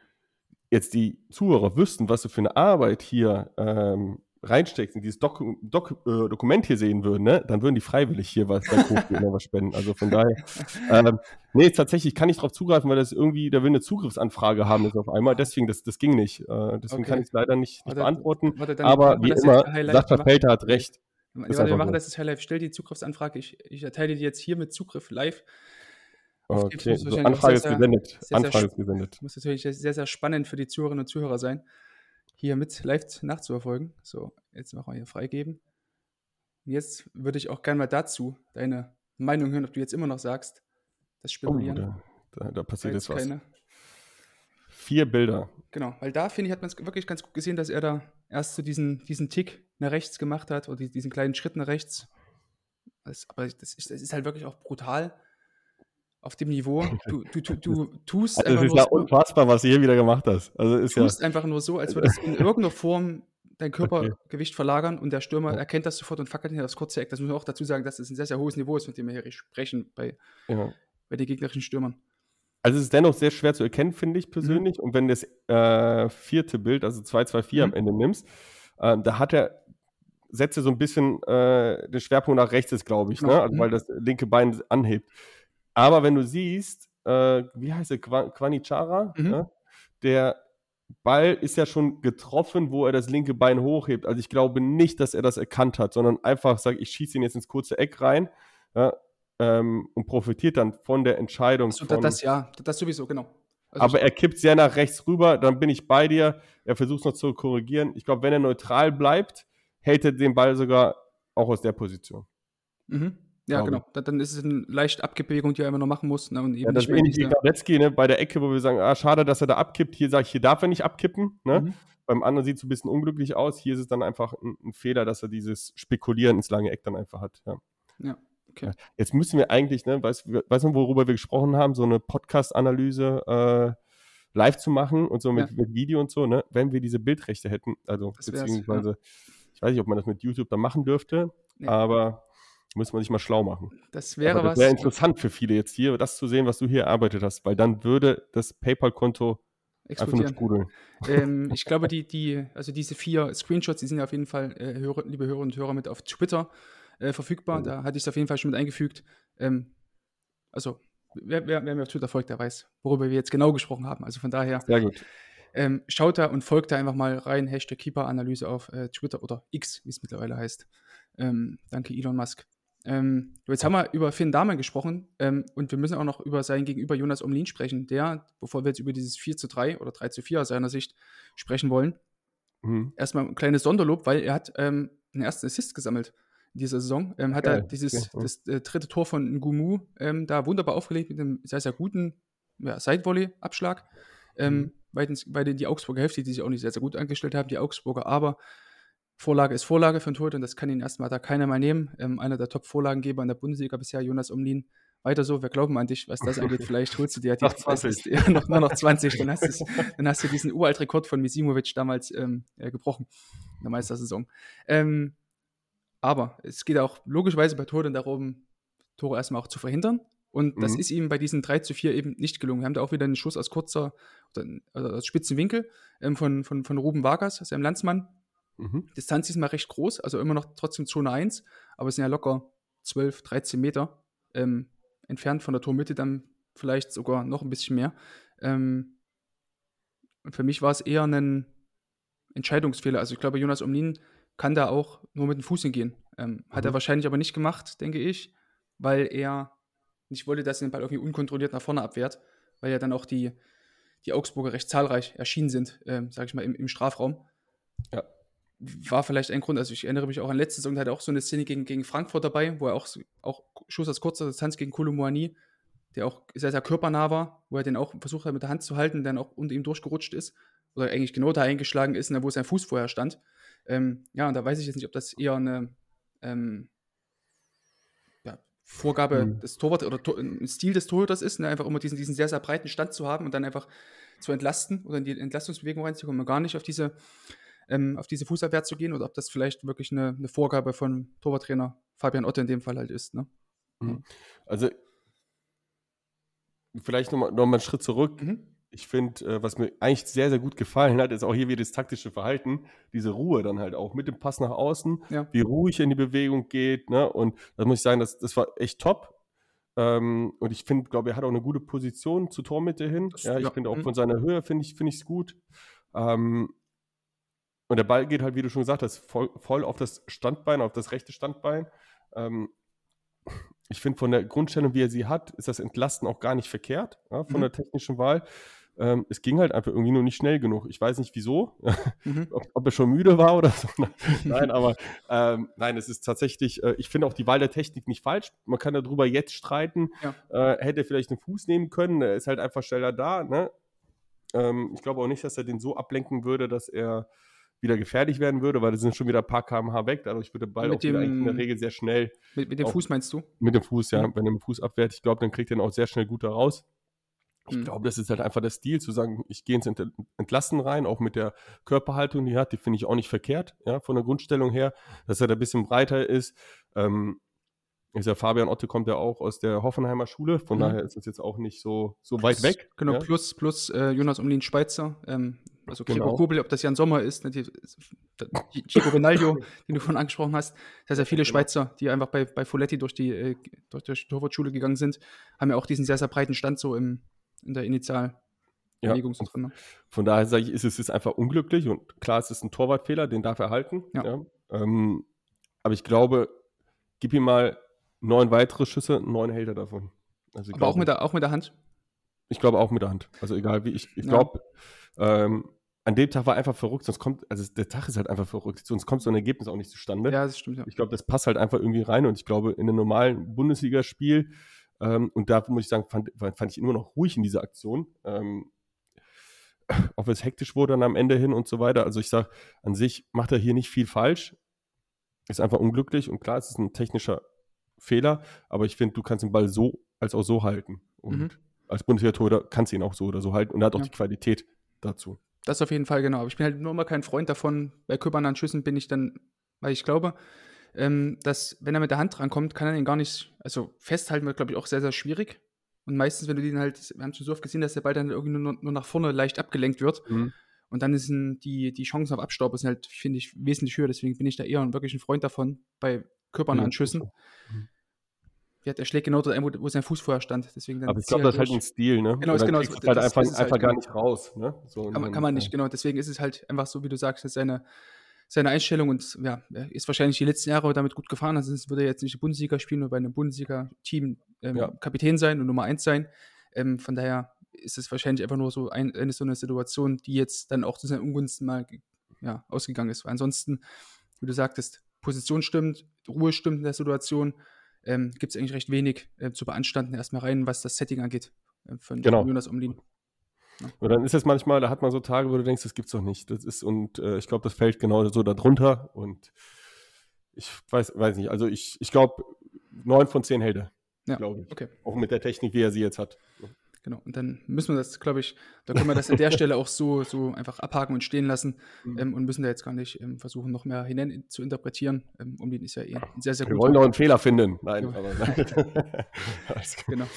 jetzt die Zuhörer wüssten, was du für eine Arbeit hier ähm, reinsteckst, in dieses Dok Dok äh, Dokument hier sehen würden, ne, dann würden die freiwillig hier was was spenden. Also von daher, ähm, nee, tatsächlich kann ich darauf zugreifen, weil das irgendwie, da will eine Zugriffsanfrage haben jetzt auf einmal. Deswegen, das, das ging nicht. Äh, deswegen Okay. kann ich es leider nicht, nicht Warte, beantworten. warte, dann Aber wie immer. Sascha Felter hat recht. Ist Warte, wir machen so. das jetzt live. Stell die Zugriffsanfrage. Ich, ich erteile die jetzt hier mit Zugriff live. Okay, so Anfrage ist gesendet. sehr, Anfrage ist gesendet. Muss natürlich sehr, sehr spannend für die Zuhörerinnen und Zuhörer sein, hier mit live nachzuverfolgen. So, jetzt machen wir hier freigeben. Und jetzt würde ich auch gerne mal dazu deine Meinung hören, ob du jetzt immer noch sagst, das Oh, Spekulieren. da, da, da war passiert jetzt was. keine- Vier Bilder. Genau, weil da finde ich, hat man es wirklich ganz gut gesehen, dass er da erst so diesen, diesen Tick nach rechts gemacht hat oder die- diesen kleinen Schritt nach rechts. Das, aber das ist, das ist halt wirklich auch brutal auf dem Niveau. Du, du, du, du tust Also, es einfach ist nur ja so, unfassbar, was du hier wieder gemacht hast. Also ist ja. tust einfach nur so, als würdest du in irgendeiner Form dein Körpergewicht verlagern und der Stürmer Ja. erkennt das sofort und fackelt ihn aufs kurze Eck. Das muss man auch dazu sagen, dass es ein sehr, sehr hohes Niveau ist, mit dem wir hier sprechen bei, ja. bei den gegnerischen Stürmern. Also es ist dennoch sehr schwer zu erkennen, finde ich persönlich. Und wenn du das äh, vierte Bild, also 224 Mhm. am Ende nimmst, äh, da hat er, setzt er so ein bisschen äh, den Schwerpunkt nach rechts, ist, glaube ich, Genau. ne? also, Mhm. weil das linke Bein anhebt. Aber wenn du siehst, äh, wie heißt er, Qua- Quanichara, Mhm. ne? der Ball ist ja schon getroffen, wo er das linke Bein hochhebt. Also ich glaube nicht, dass er das erkannt hat, sondern einfach sagt, ich schieße ihn jetzt ins kurze Eck rein ja, ähm, und profitiert dann von der Entscheidung. So, von, das ja, das sowieso, genau. Also aber er kippt sehr nach rechts rüber, dann bin ich bei dir. Er versucht es noch zu korrigieren. Ich glaube, wenn er neutral bleibt, hält er den Ball sogar auch aus der Position. Mhm. Ja, genau. Da- Dann ist es eine leichte Abbewegung, die er immer noch machen muss. Ne? Und eben Ja, das nicht ist ähnlich wie Radetzky, ne, bei der Ecke, wo wir sagen, ah, schade, dass er da abkippt. Hier sage ich, hier darf er nicht abkippen. Ne? Mhm. Beim anderen sieht es ein bisschen unglücklich aus. Hier ist es dann einfach ein, ein Fehler, dass er dieses Spekulieren ins lange Eck dann einfach hat. Ja. Ja, okay. Ja. Jetzt müssen wir eigentlich, ne, weißt du, weißt du, worüber wir gesprochen haben, so eine Podcast-Analyse äh, live zu machen und so mit, Ja. mit Video und so, ne? Wenn wir diese Bildrechte hätten, also beziehungsweise, ich weiß nicht, ob man das mit YouTube dann machen dürfte, Nee. aber muss man sich mal schlau machen. Das wäre aber das was. wäre interessant für viele jetzt hier, das zu sehen, was du hier erarbeitet hast, weil dann würde das PayPal-Konto einfach nur sprudeln. ähm, ich glaube, die, die, also diese vier Screenshots, die sind ja auf jeden Fall, äh, Hörer, liebe Hörer und Hörer, mit auf Twitter äh, verfügbar. Mhm. Da hatte ich es auf jeden Fall schon mit eingefügt. Ähm, also, wer, wer, wer mir auf Twitter folgt, der weiß, worüber wir jetzt genau gesprochen haben. Also von daher, Sehr gut. ähm, schaut da und folgt da einfach mal rein. Hashtag Keeper-Analyse auf äh, Twitter oder X, wie es mittlerweile heißt. Ähm, danke, Elon Musk. Ähm, jetzt haben wir über Finn Dahmen gesprochen ähm, und wir müssen auch noch über sein Gegenüber Jonas Omlin sprechen, der, bevor wir jetzt über dieses 4 zu 3 oder 3 zu 4 aus seiner Sicht sprechen wollen, Mhm. erstmal ein kleines Sonderlob, weil er hat ähm, einen ersten Assist gesammelt in dieser Saison. Ähm, hat er Geil, dieses okay, ja. das äh, dritte Tor von Ngumu ähm, da wunderbar aufgelegt mit einem sehr, sehr guten ja, Sidevolley-Abschlag. Ähm, Mhm. den die Augsburger Hälfte, die sich auch nicht sehr, sehr gut angestellt haben, die Augsburger, aber Vorlage ist Vorlage für ein Tor und das kann ihn erstmal da keiner mal nehmen. Ähm, einer der Top-Vorlagengeber in der Bundesliga bisher, Jonas Omlin. Weiter so, wir glauben an dich, was das angeht. Vielleicht holst du dir die Noch 20. Ja, noch, nur noch 20, dann hast, dann hast du diesen Uralt-Rekord von Misimovic damals ähm, äh, gebrochen in der Meistersaison. Ähm, aber es geht auch logischerweise bei Toren darum, Tore erstmal auch zu verhindern. Und das Mhm. ist ihm bei diesen 3 zu 4 eben nicht gelungen. Wir haben da auch wieder einen Schuss aus kurzer, oder, also aus spitzen Winkel ähm, von, von, von Ruben Vargas, seinem Landsmann. Mhm. Distanz ist mal recht groß, also immer noch trotzdem Zone 1, aber es sind ja locker 12, 13 Meter ähm, entfernt von der Tormitte, dann vielleicht sogar noch ein bisschen mehr. Ähm, für mich war es eher ein Entscheidungsfehler. Also ich glaube, Jonas Omlin kann da auch nur mit dem Fuß hingehen. Ähm, Hat er Mhm. wahrscheinlich aber nicht gemacht, denke ich, weil er nicht wollte, dass er den Ball irgendwie unkontrolliert nach vorne abwehrt, weil ja dann auch die, die Augsburger recht zahlreich erschienen sind, ähm, sage ich mal, im, im Strafraum Ja. War vielleicht ein Grund. Also ich erinnere mich auch an letzte Saison, da hat er auch so eine Szene gegen, gegen Frankfurt dabei, wo er auch, auch Schuss aus kurzer Distanz gegen Kolomoani, der auch sehr, sehr körpernah war, wo er den auch versucht hat mit der Hand zu halten, dann auch unter ihm durchgerutscht ist oder eigentlich genau da eingeschlagen ist, ne, wo sein Fuß vorher stand. Ähm, ja, und da weiß ich jetzt nicht, ob das eher eine ähm, ja, Vorgabe Mhm. des Torwarts oder Tor, ein Stil des Torhüters ist, ne, einfach immer diesen, diesen sehr, sehr breiten Stand zu haben und dann einfach zu entlasten oder in die Entlastungsbewegung reinzukommen und gar nicht auf diese ähm, auf diese Fußabwehr zu gehen oder ob das vielleicht wirklich eine, eine Vorgabe von Torwarttrainer Fabian Otte in dem Fall halt ist. Ne? Also, vielleicht nochmal noch mal einen Schritt zurück. Mhm. ich finde, äh, was mir eigentlich sehr, sehr gut gefallen hat, ist auch hier wieder das taktische Verhalten, diese Ruhe dann halt auch mit dem Pass nach außen, Ja. wie ruhig er in die Bewegung geht. Ne? Und da muss ich sagen, das, das war echt top. Ähm, und ich finde, glaube er hat auch eine gute Position zur Tormitte hin. Das- ja, ich ja, finde auch mhm. von seiner Höhe finde ich es gut. Ähm, und der Ball geht halt, wie du schon gesagt hast, voll, voll auf das Standbein, auf das rechte Standbein. Ähm, ich finde, von der Grundstellung, wie er sie hat, ist das Entlasten auch gar nicht verkehrt, ja, von Mhm. der technischen Wahl. Ähm, es ging halt einfach irgendwie nur nicht schnell genug. Ich weiß nicht wieso, Mhm. ob, ob er schon müde war oder so. nein, aber ähm, nein, es ist tatsächlich, äh, ich finde auch die Wahl der Technik nicht falsch. Man kann darüber jetzt streiten. Ja. Äh, hätte er vielleicht einen Fuß nehmen können, er ist halt einfach schneller da. Ne? Ähm, ich glaube auch nicht, dass er den so ablenken würde, dass er wieder gefährlich werden würde, weil da sind schon wieder ein paar kmh weg. Dadurch wird der Ball Mit auch eigentlich in der dem- Regel sehr schnell Mit, mit dem Auch- Fuß meinst du? mit dem Fuß, ja. Mhm. Wenn er mit dem Fuß abwehrt, ich glaube, dann kriegt er ihn auch sehr schnell gut da raus. Ich Mhm. glaube, das ist halt einfach der Stil, zu sagen, ich gehe ins Ent Entlassen rein, auch mit der Körperhaltung, die er hat, die finde ich auch nicht verkehrt, ja, von der Grundstellung her, dass er da ein bisschen breiter ist. Ähm, ist ja Fabian Otte kommt ja auch aus der Hoffenheimer Schule, von Mhm. daher ist das jetzt auch nicht so, so weit weg. Genau, ja. plus, plus äh, Jonas Umlin Schweizer, ähm, also Gregor Genau. Kobel, ob das Jan Sommer ist, ne, die, die, Chico Rinaldo, den du vorhin angesprochen hast, das sind ja viele Genau. Schweizer, die einfach bei, bei Folletti durch die, äh, durch die Torwartschule gegangen sind, haben ja auch diesen sehr, sehr breiten Stand so im, in der drin. ne? Von daher sage ich, ist es ist einfach unglücklich und klar, es ist ein Torwartfehler, den darf er halten. Ja. Ähm, aber ich glaube, gib ihm mal neun weitere Schüsse, neun hält er davon. Also Aber auch mit, der, auch mit der Hand. Ich glaube auch mit der Hand. Also egal wie. Ich, ich Ja. glaube, ähm, an dem Tag war einfach verrückt, sonst kommt, also der Tag ist halt einfach verrückt, sonst kommt so ein Ergebnis auch nicht zustande. Ja, das stimmt, ja. Ich glaube, das passt halt einfach irgendwie rein und ich glaube, in einem normalen Bundesligaspiel, ähm, und da muss ich sagen, fand, fand ich immer noch ruhig in dieser Aktion. Ähm, ob es hektisch wurde dann am Ende hin und so weiter. Also ich sage, an sich macht er hier nicht viel falsch. Ist einfach unglücklich und klar, es ist ein technischer Fehler, aber ich finde, du kannst den Ball so als auch so halten. Und Mhm. Als Bundesliga-Torhüter kannst du ihn auch so oder so halten und er hat auch Ja. die Qualität dazu. Das auf jeden Fall, genau. Aber ich bin halt nur immer kein Freund davon. Bei Köpern an Schüssen bin ich dann, weil ich glaube, ähm, dass, wenn er mit der Hand rankommt, kann er den gar nicht, also festhalten wird, glaube ich, auch sehr, sehr schwierig. Und meistens, wenn du den halt, wir haben schon so oft gesehen, dass der Ball dann irgendwie nur, nur nach vorne leicht abgelenkt wird. Mhm. Und dann sind die, die Chancen auf Abstaub sind halt, finde ich, wesentlich höher. Deswegen bin ich da eher wirklich ein Freund davon, bei Körpern an Schüssen. Mhm. Ja, der schlägt genau dort ein, wo, wo sein Fuß vorher stand. Deswegen dann Aber ich glaube, das ist halt ein Stil, ne? Genau, genau, kriegst das- halt das- einfach, das einfach halt, gar genau. nicht raus, ne? So, Kann man, kann man nicht, genau. Deswegen ist es halt einfach so, wie du sagst, seine, seine Einstellung und ja, er ist wahrscheinlich die letzten Jahre damit gut gefahren. Also sonst würde er jetzt nicht die Bundesliga spielen oder bei einem Bundesliga-Team ähm, Ja. Kapitän sein und Nummer eins sein. Ähm, von daher ist es wahrscheinlich einfach nur so ein, eine so eine Situation, die jetzt dann auch zu seinen Ungunsten mal ja, ausgegangen ist. Weil ansonsten, wie du sagtest, Position stimmt, Ruhe stimmt in der Situation, ähm, gibt es eigentlich recht wenig äh, zu beanstanden, erstmal rein, was das Setting angeht. Äh, von Genau. Jonas Omlin. Und dann ist es manchmal, da hat man so Tage, wo du denkst, das gibt's doch nicht. Das ist, und äh, ich glaube, das fällt genau so darunter. Und ich weiß, weiß nicht, also ich, ich glaube, neun von zehn hält er, Ja, glaube ich. okay. Auch mit der Technik, wie er sie jetzt hat. Genau, und dann müssen wir das, glaube ich, da können wir das an der Stelle auch so, so einfach abhaken und stehen lassen Mhm. ähm, und müssen da jetzt gar nicht ähm, versuchen, noch mehr hinein zu interpretieren. Ähm, Umlin ist ja eh ein sehr, sehr Wir wollen noch einen Fehler finden. Nein, Ja. aber nein. Genau.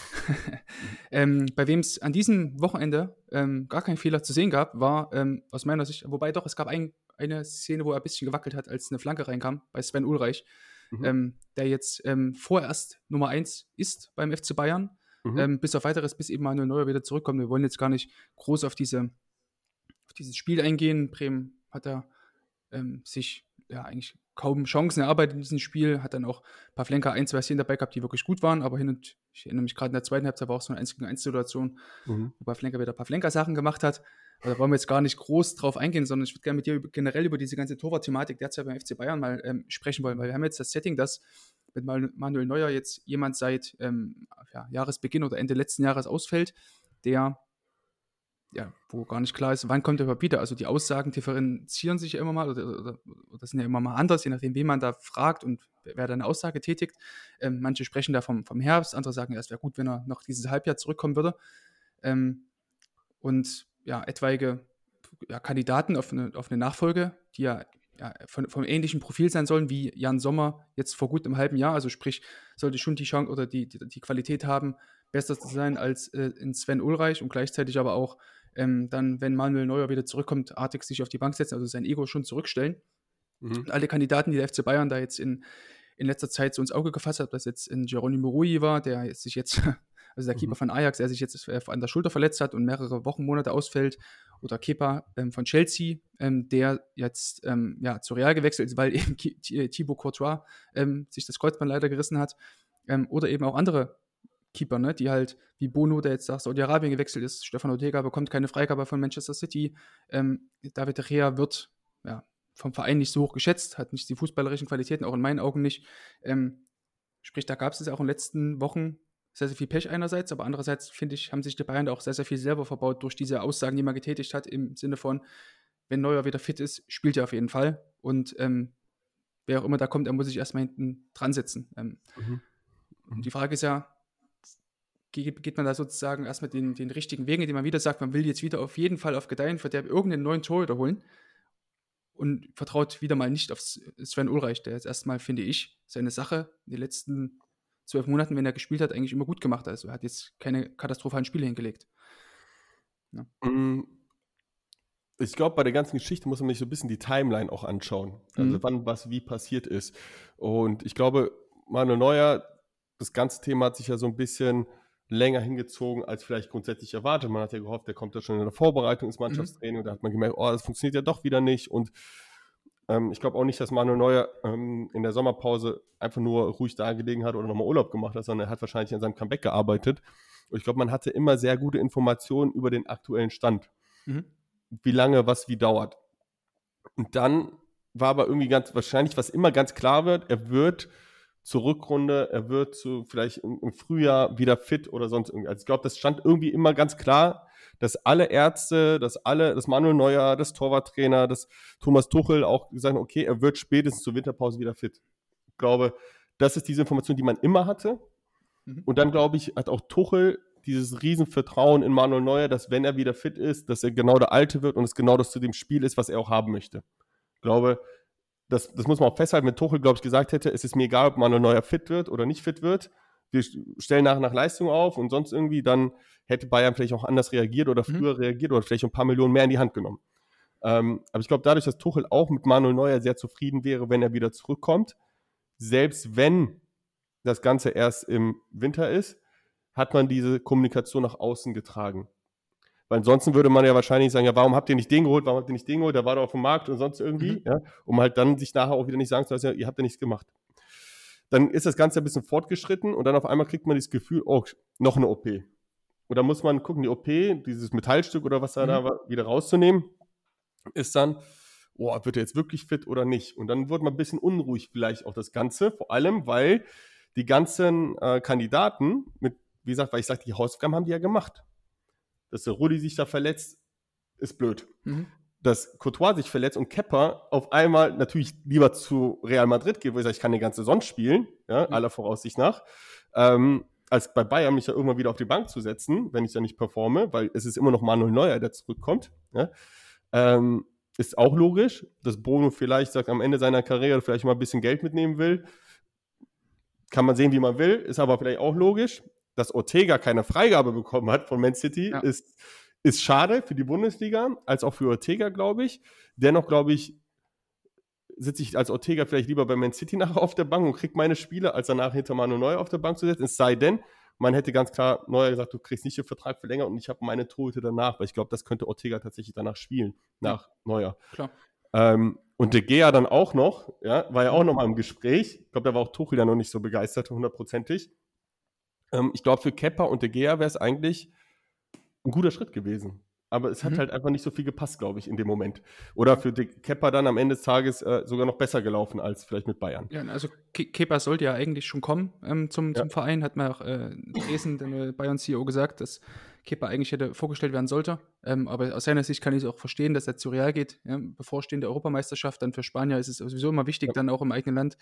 ähm, bei wem es an diesem Wochenende ähm, gar keinen Fehler zu sehen gab, war ähm, aus meiner Sicht, wobei doch, es gab ein, eine Szene, wo er ein bisschen gewackelt hat, als eine Flanke reinkam, bei Sven Ulreich, Mhm. ähm, der jetzt vorerst Nummer 1 ist beim FC Bayern. Mhm. Ähm, bis auf weiteres, bis eben Manuel Neuer wieder zurückkommt. Wir wollen jetzt gar nicht groß auf, diese, auf dieses Spiel eingehen. Bremen hat da ähm, sich ja eigentlich kaum Chancen erarbeitet in diesem Spiel, hat dann auch ein paar Flenker, ein, zwei Szenen dabei gehabt, die wirklich gut waren, aber hin und ich erinnere mich gerade in der zweiten Halbzeit war auch so eine 1 gegen 1 Situation, Mhm. wobei Flenker wieder ein paar Flenker-Sachen gemacht hat. Aber da wollen wir jetzt gar nicht groß drauf eingehen, sondern ich würde gerne mit dir generell über diese ganze Torwart-Thematik derzeit beim FC Bayern mal ähm, sprechen wollen, weil wir haben jetzt das Setting, dass Mal- Manuel Neuer jetzt jemand seit ähm, ja, Jahresbeginn oder Ende letzten Jahres ausfällt, der ja, wo gar nicht klar ist, wann kommt er wieder. Also die Aussagen differenzieren sich ja immer mal oder, oder, oder sind ja immer mal anders, je nachdem, wen man da fragt und wer wer da eine Aussage tätigt. Ähm, manche sprechen da vom, vom Herbst, andere sagen, ja, es wäre gut, wenn er noch dieses Halbjahr zurückkommen würde. Ähm, und ja, etwaige ja, Kandidaten auf eine, auf eine Nachfolge, die ja, ja von, vom ähnlichen Profil sein sollen wie Jan Sommer jetzt vor gut einem halben Jahr. Also sprich, sollte schon die Chance oder die, die, die Qualität haben, besser zu sein als äh, in Sven Ulreich und gleichzeitig aber auch ähm, dann, wenn Manuel Neuer wieder zurückkommt, artig sich auf die Bank setzen, also sein Ego schon zurückstellen. Mhm. Alle Kandidaten, die der FC Bayern da jetzt in, in letzter Zeit so ins Auge gefasst hat, ob das jetzt in Geronimo Rui war, der sich jetzt, also der Keeper mhm. von Ajax, der sich jetzt äh, an der Schulter verletzt hat und mehrere Wochen, Monate ausfällt, oder Kepa ähm, von Chelsea, ähm, der jetzt ähm, ja, zu Real gewechselt ist, weil eben äh, Thibaut Courtois ähm, sich das Kreuzband leider gerissen hat. Ähm, oder eben auch andere Keeper, ne, die halt, wie Bono, der jetzt nach Saudi-Arabien gewechselt ist, Stefan Ortega bekommt keine Freigabe von Manchester City, ähm, David De Gea wird ja, vom Verein nicht so hoch geschätzt, hat nicht die fußballerischen Qualitäten, auch in meinen Augen nicht. Sprich, da gab es es auch in den letzten Wochen sehr, sehr viel Pech einerseits, aber andererseits, finde ich, haben sich die Bayern auch sehr, sehr viel selber verbaut durch diese Aussagen, die man getätigt hat, im Sinne von, wenn Neuer wieder fit ist, spielt er auf jeden Fall. Und ähm, wer auch immer da kommt, er muss sich erstmal hinten dran setzen. Ähm, mhm. Mhm. Die Frage ist ja, geht man da sozusagen erstmal den, den richtigen Weg, indem man wieder sagt, man will jetzt wieder auf jeden Fall auf Gedeihen der irgendeinen neuen Torhüter holen und vertraut wieder mal nicht auf Sven Ulreich, der jetzt erstmal, finde ich, seine Sache in den letzten zwölf Monaten, wenn er gespielt hat, eigentlich immer gut gemacht. Also er hat jetzt keine katastrophalen Spiele hingelegt. Ja. Mm, ich glaube, bei der ganzen Geschichte muss man sich so ein bisschen die Timeline auch anschauen. Also mhm. wann was wie passiert ist. Und ich glaube, Manuel Neuer, das ganze Thema hat sich ja so ein bisschen länger hingezogen, als vielleicht grundsätzlich erwartet. Man hat ja gehofft, der kommt ja schon in der Vorbereitung ins mhm. Mannschaftstraining mhm. und da hat man gemerkt, oh, das funktioniert ja doch wieder nicht. Und ähm, ich glaube auch nicht, dass Manuel Neuer ähm, in der Sommerpause einfach nur ruhig da gelegen hat oder nochmal Urlaub gemacht hat, sondern er hat wahrscheinlich an seinem Comeback gearbeitet. Und ich glaube, man hatte immer sehr gute Informationen über den aktuellen Stand. Mhm. Wie lange was wie dauert. Und dann war aber irgendwie ganz wahrscheinlich, was immer ganz klar wird, er wird zur Rückrunde, er wird zu vielleicht im, im Frühjahr wieder fit oder sonst irgendwie. Also ich glaube, das stand irgendwie immer ganz klar dass alle Ärzte, dass alle, das Manuel Neuer, das Torwarttrainer, das Thomas Tuchel auch gesagt haben, okay, er wird spätestens zur Winterpause wieder fit. Ich glaube, das ist diese Information, die man immer hatte. Mhm. Und dann, glaube ich, hat auch Tuchel dieses Riesenvertrauen in Manuel Neuer, dass wenn er wieder fit ist, dass er genau der Alte wird und es genau das zu dem Spiel ist, was er auch haben möchte. Ich glaube, das, das muss man auch festhalten, wenn Tuchel, glaube ich, gesagt hätte, es ist mir egal, ob Manuel Neuer fit wird oder nicht fit wird, wir stellen nach nach Leistung auf und sonst irgendwie, dann hätte Bayern vielleicht auch anders reagiert oder mhm. früher mhm. reagiert oder vielleicht ein paar Millionen mehr in die Hand genommen. Ähm, aber ich glaube, dadurch, dass Tuchel auch mit Manuel Neuer sehr zufrieden wäre, wenn er wieder zurückkommt, selbst wenn das Ganze erst im Winter ist, hat man diese Kommunikation nach außen getragen. Weil ansonsten würde man ja wahrscheinlich sagen, ja, warum habt ihr nicht den geholt, warum habt ihr nicht den geholt, der war doch auf dem Markt und sonst irgendwie, mhm. ja, um halt dann sich nachher auch wieder nicht sagen zu lassen, ja, ihr habt ja nichts gemacht. Dann ist das Ganze ein bisschen fortgeschritten und dann auf einmal kriegt man das Gefühl, oh, noch eine OP. Und dann muss man gucken, die OP, dieses Metallstück oder was da, mhm. da wieder rauszunehmen, ist dann, oh, wird er jetzt wirklich fit oder nicht? Und dann wird man ein bisschen unruhig vielleicht auch das Ganze, vor allem, weil die ganzen äh, Kandidaten mit, wie gesagt, weil ich sage, die Hausaufgaben haben die ja gemacht. Dass der Rudi sich da verletzt, ist blöd. Mhm. Dass Courtois sich verletzt und Kepper auf einmal natürlich lieber zu Real Madrid geht, wo ich sage, ich kann die ganze Saison spielen, ja, mhm. aller Voraussicht nach. Ähm, als bei Bayern mich ja irgendwann wieder auf die Bank zu setzen, wenn ich da nicht performe, weil es ist immer noch Manuel Neuer, der zurückkommt. Ja? Ähm, ist auch logisch, dass Bono vielleicht sagt, am Ende seiner Karriere vielleicht mal ein bisschen Geld mitnehmen will. Kann man sehen, wie man will, ist aber vielleicht auch logisch. Dass Ortega keine Freigabe bekommen hat von Man City, ja. ist, ist schade für die Bundesliga, als auch für Ortega, glaube ich. Dennoch, glaube ich, sitze ich als Ortega vielleicht lieber bei Man City nachher auf der Bank und kriege meine Spiele, als danach hinter Manu Neuer auf der Bank zu setzen. Es sei denn, man hätte ganz klar Neuer gesagt, du kriegst nicht den Vertrag verlängert und ich habe meine Torhüte danach, weil ich glaube, das könnte Ortega tatsächlich danach spielen, nach Neuer. Klar. Ähm, und De Gea dann auch noch, ja, war ja auch noch mal im Gespräch. Ich glaube, da war auch Tuchel ja noch nicht so begeistert, hundertprozentig. Ähm, ich glaube, für Kepper und De Gea wäre es eigentlich ein guter Schritt gewesen aber es hat mhm. halt einfach nicht so viel gepasst, glaube ich, in dem Moment. Oder für die Kepper dann am Ende des Tages äh, sogar noch besser gelaufen als vielleicht mit Bayern. Ja, also Kepper sollte ja eigentlich schon kommen ähm, zum, ja. zum Verein, hat man auch äh, Dresden, der Bayern-CEO, gesagt, dass Kepper eigentlich hätte vorgestellt werden sollte. Ähm, aber aus seiner Sicht kann ich es auch verstehen, dass er zu Real geht. Ja, bevorstehende Europameisterschaft, dann für Spanier ist es sowieso immer wichtig, ja. dann auch im eigenen Land,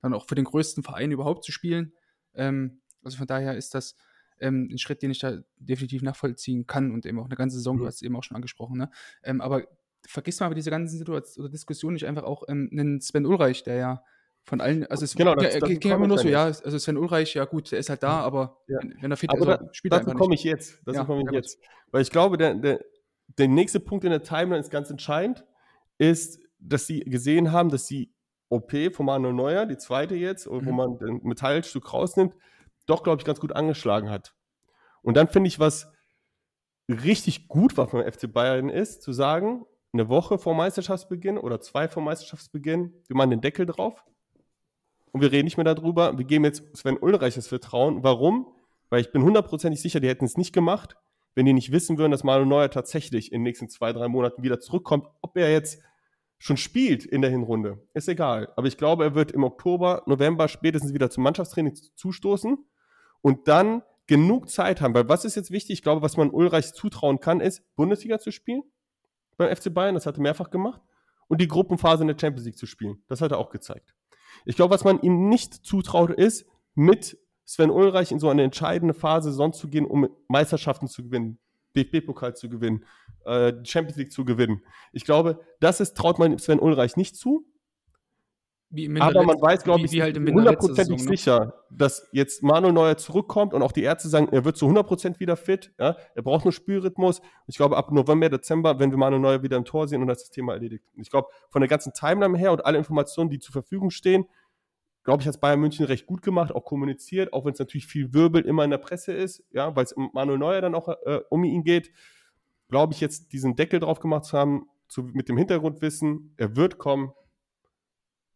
dann auch für den größten Verein überhaupt zu spielen. Ähm, also von daher ist das ähm, ein Schritt, den ich da definitiv nachvollziehen kann und eben auch eine ganze Saison, mhm. du hast es eben auch schon angesprochen. Ne? Ähm, aber vergiss mal aber diese ganzen Situationen oder Diskussionen nicht einfach auch ähm, einen Sven Ulreich, der ja von allen, also es genau, das, ja, ging immer nur so, ja, also Sven Ulreich, ja gut, der ist halt da, aber ja. wenn, wenn, er fit ist, da, spielt er einfach komme ich jetzt, dazu ja, komme ich jetzt. Weil ich glaube, der, der, der nächste Punkt in der Timeline ist ganz entscheidend, ist, dass sie gesehen haben, dass die OP von Manuel Neuer, die zweite jetzt, wo Mhm. man den Metallstück rausnimmt, doch, glaube ich, ganz gut angeschlagen hat. Und dann finde ich, was richtig gut war vom FC Bayern ist, zu sagen, eine Woche vor Meisterschaftsbeginn oder zwei vor Meisterschaftsbeginn, wir machen den Deckel drauf und wir reden nicht mehr darüber. Wir geben jetzt Sven Ulreich das Vertrauen. Warum? Weil ich bin hundertprozentig sicher, die hätten es nicht gemacht, wenn die nicht wissen würden, dass Manuel Neuer tatsächlich in den nächsten zwei, drei Monaten wieder zurückkommt. Ob er jetzt schon spielt in der Hinrunde, ist egal. Aber ich glaube, er wird im Oktober, November spätestens wieder zum Mannschaftstraining zustoßen und dann genug Zeit haben. Weil was ist jetzt wichtig? Ich glaube, was man Ulreich zutrauen kann, ist, Bundesliga zu spielen beim FC Bayern. Das hat er mehrfach gemacht. Und die Gruppenphase in der Champions League zu spielen. Das hat er auch gezeigt. Ich glaube, was man ihm nicht zutraut, ist, mit Sven Ulreich in so eine entscheidende Phase sonst zu gehen, um Meisterschaften zu gewinnen, DFB-Pokal zu gewinnen, äh, Champions League zu gewinnen. Ich glaube, das ist, traut man Sven Ulreich nicht zu. Wie im in der Aber man weiß, glaube ich, halt hundertprozentig ne? sicher, dass jetzt Manuel Neuer zurückkommt und auch die Ärzte sagen, er wird zu 100% wieder fit. Ja? Er braucht nur Spielrhythmus. Ich glaube, ab November, Dezember, wenn wir Manuel Neuer wieder im Tor sehen und das ist das Thema erledigt. Ich glaube, von der ganzen Timeline her und alle Informationen, die zur Verfügung stehen, glaube ich, hat es Bayern München recht gut gemacht, auch kommuniziert, auch wenn es natürlich viel Wirbel immer in der Presse ist, ja, weil es um Manuel Neuer dann auch äh, um ihn geht, glaube ich, jetzt diesen Deckel drauf gemacht zu haben, zu, mit dem Hintergrundwissen, er wird kommen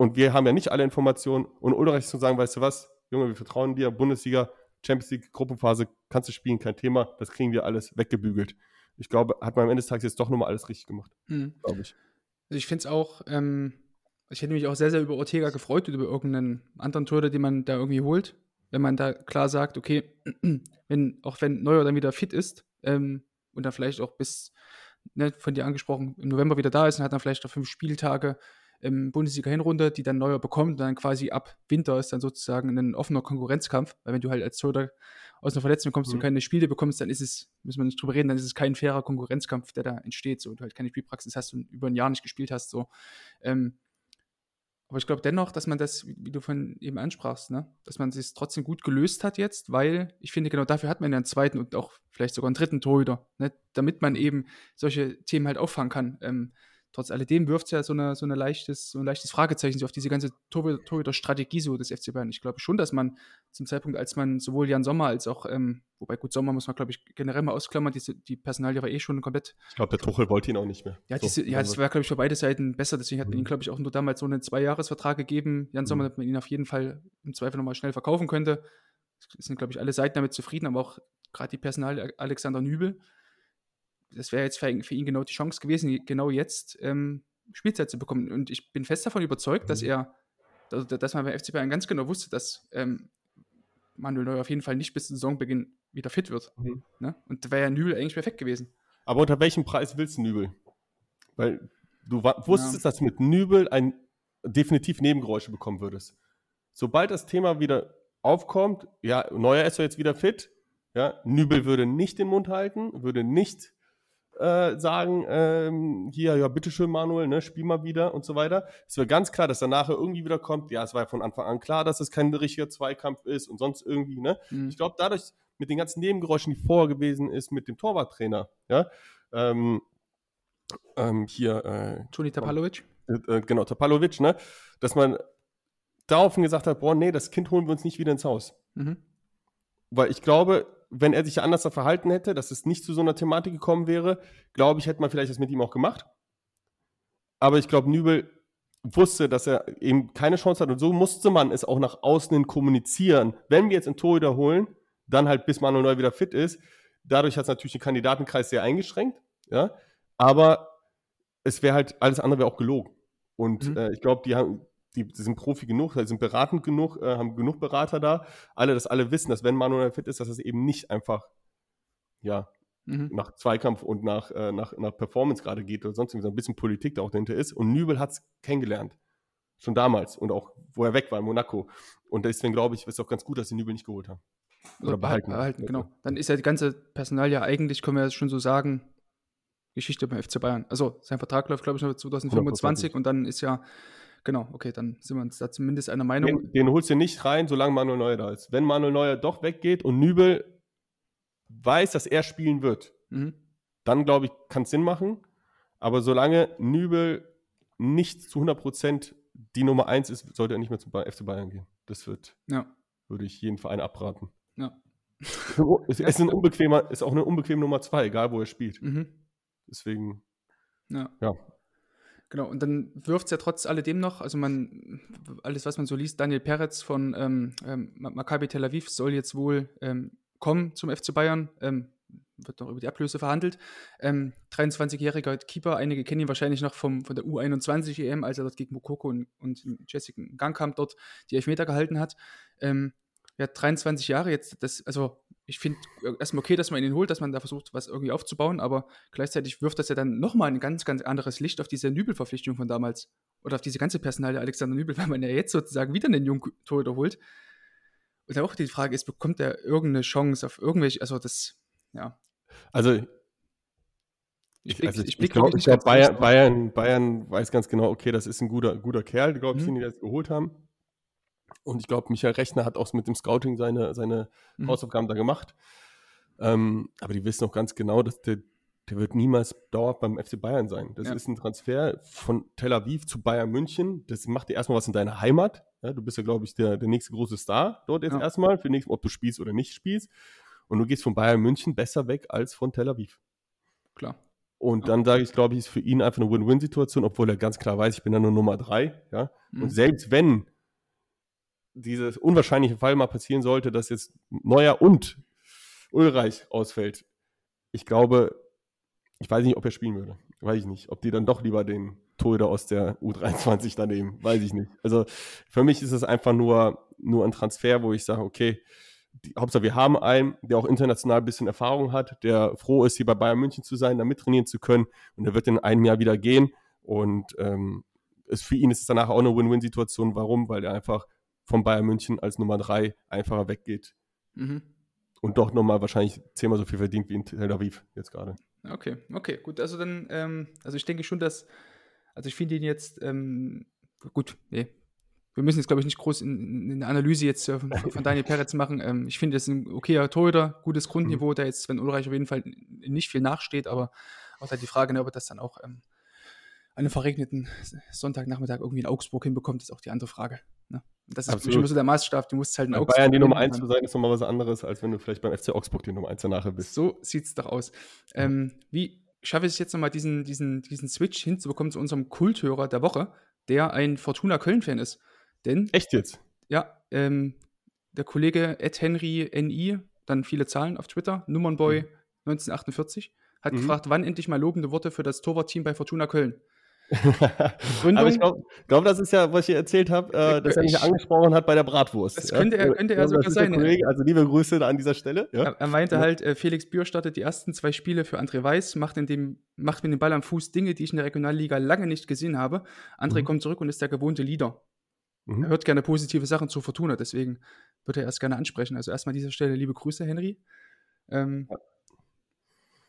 und wir haben ja nicht alle Informationen und Ulreich zu sagen, weißt du was, Junge, wir vertrauen dir, Bundesliga, Champions League, Gruppenphase, kannst du spielen, kein Thema, das kriegen wir alles weggebügelt. Ich glaube, hat man am Ende des Tages jetzt doch nochmal alles richtig gemacht, Mhm. glaube ich. Also ich finde es auch, ähm, ich hätte mich auch sehr, sehr über Ortega gefreut und über irgendeinen anderen Torhüter, den man da irgendwie holt. Wenn man da klar sagt, okay, wenn, auch wenn Neuer dann wieder fit ist ähm, und dann vielleicht auch bis, ne, von dir angesprochen, im November wieder da ist und hat dann vielleicht noch fünf Spieltage im Bundesliga-Hinrunde, die dann Neuer bekommt, dann quasi ab Winter ist dann sozusagen ein offener Konkurrenzkampf, weil wenn du halt als Torhüter aus einer Verletzung kommst Mhm. und keine Spiele bekommst, dann ist es, müssen wir nicht drüber reden, dann ist es kein fairer Konkurrenzkampf, der da entsteht, so, und du halt keine Spielpraxis hast und über ein Jahr nicht gespielt hast, so. Ähm, aber ich glaube dennoch, dass man das, wie wie du von eben ansprachst, ne, dass man es trotzdem gut gelöst hat jetzt, weil ich finde, genau dafür hat man ja einen zweiten und auch vielleicht sogar einen dritten Torhüter, ne, damit man eben solche Themen halt auffangen kann. Ähm, trotz alledem wirft es ja so, eine, so, eine leichtes, so ein leichtes Fragezeichen so auf diese ganze Torhüter- Torhüter-Strategie so des FC Bayern. Ich glaube schon, dass man zum Zeitpunkt, als man sowohl Jan Sommer als auch, ähm, wobei gut, Sommer muss man, glaube ich, generell mal ausklammern, diese, die Personalie war eh schon komplett Ich glaube, der Tuchel wollte ihn auch nicht mehr. ja, So, diese, ja, also- das war, glaube ich, für beide Seiten besser. Deswegen hat man Mhm. ihn, glaube ich, auch nur damals so einen Zweijahresvertrag gegeben. Jan Sommer, Mhm. dass man ihn auf jeden Fall im Zweifel nochmal schnell verkaufen könnte. Es sind, glaube ich, alle Seiten damit zufrieden, aber auch gerade die Personal Alexander Nübel. Das wäre jetzt für, ihn- für ihn genau die Chance gewesen, genau jetzt ähm, Spielzeit zu bekommen. Und ich bin fest davon überzeugt, dass Mhm. er, dass, dass man bei FC Bayern ganz genau wusste, dass ähm, Manuel Neuer auf jeden Fall nicht bis zum Saisonbeginn wieder fit wird. Mhm. Ne? Und da wäre ja Nübel eigentlich perfekt gewesen. Aber unter welchem Preis willst du Nübel? Weil du wusstest, Ja. dass du mit Nübel ein definitiv Nebengeräusche bekommen würdest. Sobald das Thema wieder aufkommt, ja, Neuer ist ja jetzt wieder fit, ja, Nübel würde nicht den Mund halten, würde nicht äh, sagen, ähm, hier, ja, bitteschön, Manuel, ne, spiel mal wieder und so weiter. Es wäre ganz klar, dass dann nachher irgendwie wieder kommt, ja, es war ja von Anfang an klar, dass es kein richtiger Zweikampf ist und sonst irgendwie, ne? Mhm. Ich glaube, dadurch, mit den ganzen Nebengeräuschen, die vorher gewesen ist, mit dem Torwarttrainer, ja, ähm, ähm, hier, äh, Toni Tapalovic. äh, äh, genau, Tapalovic, ne, dass man daraufhin gesagt hat, boah, nee, das Kind holen wir uns nicht wieder ins Haus. Mhm. Weil ich glaube, wenn er sich anders verhalten hätte, dass es nicht zu so einer Thematik gekommen wäre, glaube ich, hätte man vielleicht das mit ihm auch gemacht. Aber ich glaube, Nübel wusste, dass er eben keine Chance hat und so musste man es auch nach außen hin kommunizieren. Wenn wir jetzt einen Torhüter holen, dann halt bis Manuel Neuer wieder fit ist. Dadurch hat es natürlich den Kandidatenkreis sehr eingeschränkt, ja. Aber es wäre halt, alles andere wäre auch gelogen. Und Mhm. äh, ich glaube, die haben, die, die sind Profi genug, die sind beratend genug, äh, haben genug Berater da, alle, dass alle wissen, dass wenn Manuel fit ist, dass es eben nicht einfach, ja, Mhm. nach Zweikampf und nach, äh, nach, nach Performance gerade geht oder sonst irgendwas, ein bisschen Politik da auch dahinter ist. Und Nübel hat es kennengelernt. Schon damals und auch, wo er weg war in Monaco. Und deswegen glaube ich, ist es auch ganz gut, dass sie Nübel nicht geholt haben. Oder behalten. behalten genau. Dann ist ja die ganze Personal ja eigentlich, können wir ja schon so sagen, Geschichte beim FC Bayern. Also sein Vertrag läuft, glaube ich, noch 2025 und dann ist ja, genau, okay, dann sind wir uns da zumindest einer Meinung. Den, den holst du nicht rein, solange Manuel Neuer da ist. Wenn Manuel Neuer doch weggeht und Nübel weiß, dass er spielen wird, Mhm. dann glaube ich, kann es Sinn machen. Aber solange Nübel nicht zu 100% die Nummer 1 ist, sollte er nicht mehr zum FC Bayern gehen. Das wird, Ja. würde ich jeden Verein abraten. Ja. Es ist, ein unbequemer, ist auch eine unbequeme Nummer 2, egal wo er spielt. Mhm. Deswegen, Ja. ja. Genau, und dann wirft es ja trotz alledem noch, also man, alles, was man so liest, Daniel Peretz von ähm, ähm, Maccabi Tel Aviv soll jetzt wohl ähm, kommen zum FC Bayern, ähm, wird noch über die Ablöse verhandelt. Ähm, 23-jähriger Keeper, einige kennen ihn wahrscheinlich noch vom, von der U21 EM, als er dort gegen Mokoko und, und Jessica Gangkamp dort die Elfmeter gehalten hat. Ja, 23 Jahre jetzt, das, also ich finde erstmal okay, dass man ihn holt, dass man da versucht, was irgendwie aufzubauen, aber gleichzeitig wirft das ja dann nochmal ein ganz, ganz anderes Licht auf diese Nübel-Verpflichtung von damals. Oder auf diese ganze Personal der Alexander Nübel, weil man ja jetzt sozusagen wieder einen jungen Torhüter holt. Und auch die Frage ist, bekommt er irgendeine Chance auf irgendwelche, also das, ja. Also, Ich blick- also ich ich, glaube, glaub, Bayern. Bayern, Bayern weiß ganz genau, okay, das ist ein guter, guter Kerl, glaube ich, Mhm. den die jetzt geholt haben. Und ich glaube, Michael Rechner hat auch mit dem Scouting seine, seine Mhm. Hausaufgaben da gemacht. Ähm, aber die wissen auch ganz genau, dass der, der wird niemals dauerhaft beim FC Bayern sein. Das Ja. ist ein Transfer von Tel Aviv zu Bayern München. Das macht dir erstmal was in deiner Heimat. Ja, du bist ja, glaube ich, der, der nächste große Star dort jetzt Ja. erstmal, für nächsten, ob du spielst oder nicht spielst. Und du gehst von Bayern München besser weg als von Tel Aviv. Klar. Und dann sage ich, glaube ich, ist für ihn einfach eine Win-Win-Situation, obwohl er ganz klar weiß, ich bin da nur Nummer drei. Ja? Mhm. Und selbst wenn dieses unwahrscheinliche Fall mal passieren sollte, dass jetzt Neuer und Ulreich ausfällt, ich glaube, ich weiß nicht, ob er spielen würde. Weiß ich nicht. Ob die dann doch lieber den Torhüter aus der U23 daneben, weiß ich nicht. Also für mich ist es einfach nur, nur ein Transfer, wo ich sage, okay, die, Hauptsache wir haben einen, der auch international ein bisschen Erfahrung hat, der froh ist, hier bei Bayern München zu sein, da mittrainieren zu können und der wird in einem Jahr wieder gehen und ähm, es, für ihn ist es danach auch eine Win-Win-Situation. Warum? Weil er einfach von Bayern München als Nummer drei einfacher weggeht Mhm. und doch nochmal wahrscheinlich zehnmal so viel verdient wie in Tel Aviv jetzt gerade. Okay, okay, gut. Also dann, ähm, also ich denke schon, dass, also ich finde ihn jetzt, ähm, gut, nee. Wir müssen jetzt, glaube ich, nicht groß in, in eine Analyse jetzt äh, von, von Daniel Peretz machen. Ähm, ich finde, das ist ein okayer Torhüter, gutes Grundniveau, der jetzt, wenn Ulreich auf jeden Fall nicht viel nachsteht, aber auch halt die Frage, ne, ob er das dann auch ähm, an einem verregneten Sonntagnachmittag irgendwie in Augsburg hinbekommt, ist auch die andere Frage. Ne? Das ist für mich Absolut. immer so der Maßstab, du musst halt in Bei Augsburg Bayern die Nummer gewinnen 1 und zu sein, ist nochmal was anderes, als wenn du vielleicht beim FC Augsburg die Nummer 1 danach bist. So sieht es doch aus. Ähm, wie schaffe ich es jetzt nochmal, diesen, diesen, diesen Switch hinzubekommen zu unserem Kulthörer der Woche, der ein Fortuna Köln-Fan ist? Denn, Echt jetzt? ja, ähm, der Kollege Ed Henry NI, dann viele Zahlen auf Twitter, Nummernboy 1948, hat Mhm. gefragt, wann endlich mal lobende Worte für das Torwartteam bei Fortuna Köln. Aber ich glaube, glaub, das ist ja, was ich erzählt habe, äh, dass er mich Ich- angesprochen hat bei der Bratwurst. Das könnte er- könnte er glaube, sogar sein, ja. Kollege, also liebe Grüße an dieser Stelle. Ja? Er, er meinte Ja. halt, äh, Felix Bühr startet die ersten zwei Spiele für André Weiß, macht, in dem, macht mit dem Ball am Fuß Dinge, die ich in der Regionalliga lange nicht gesehen habe. André Mhm. kommt zurück und ist der gewohnte Leader. Mhm. Er hört gerne positive Sachen zu Fortuna, deswegen würde er es gerne ansprechen. Also erstmal an dieser Stelle liebe Grüße, Henry. Ähm,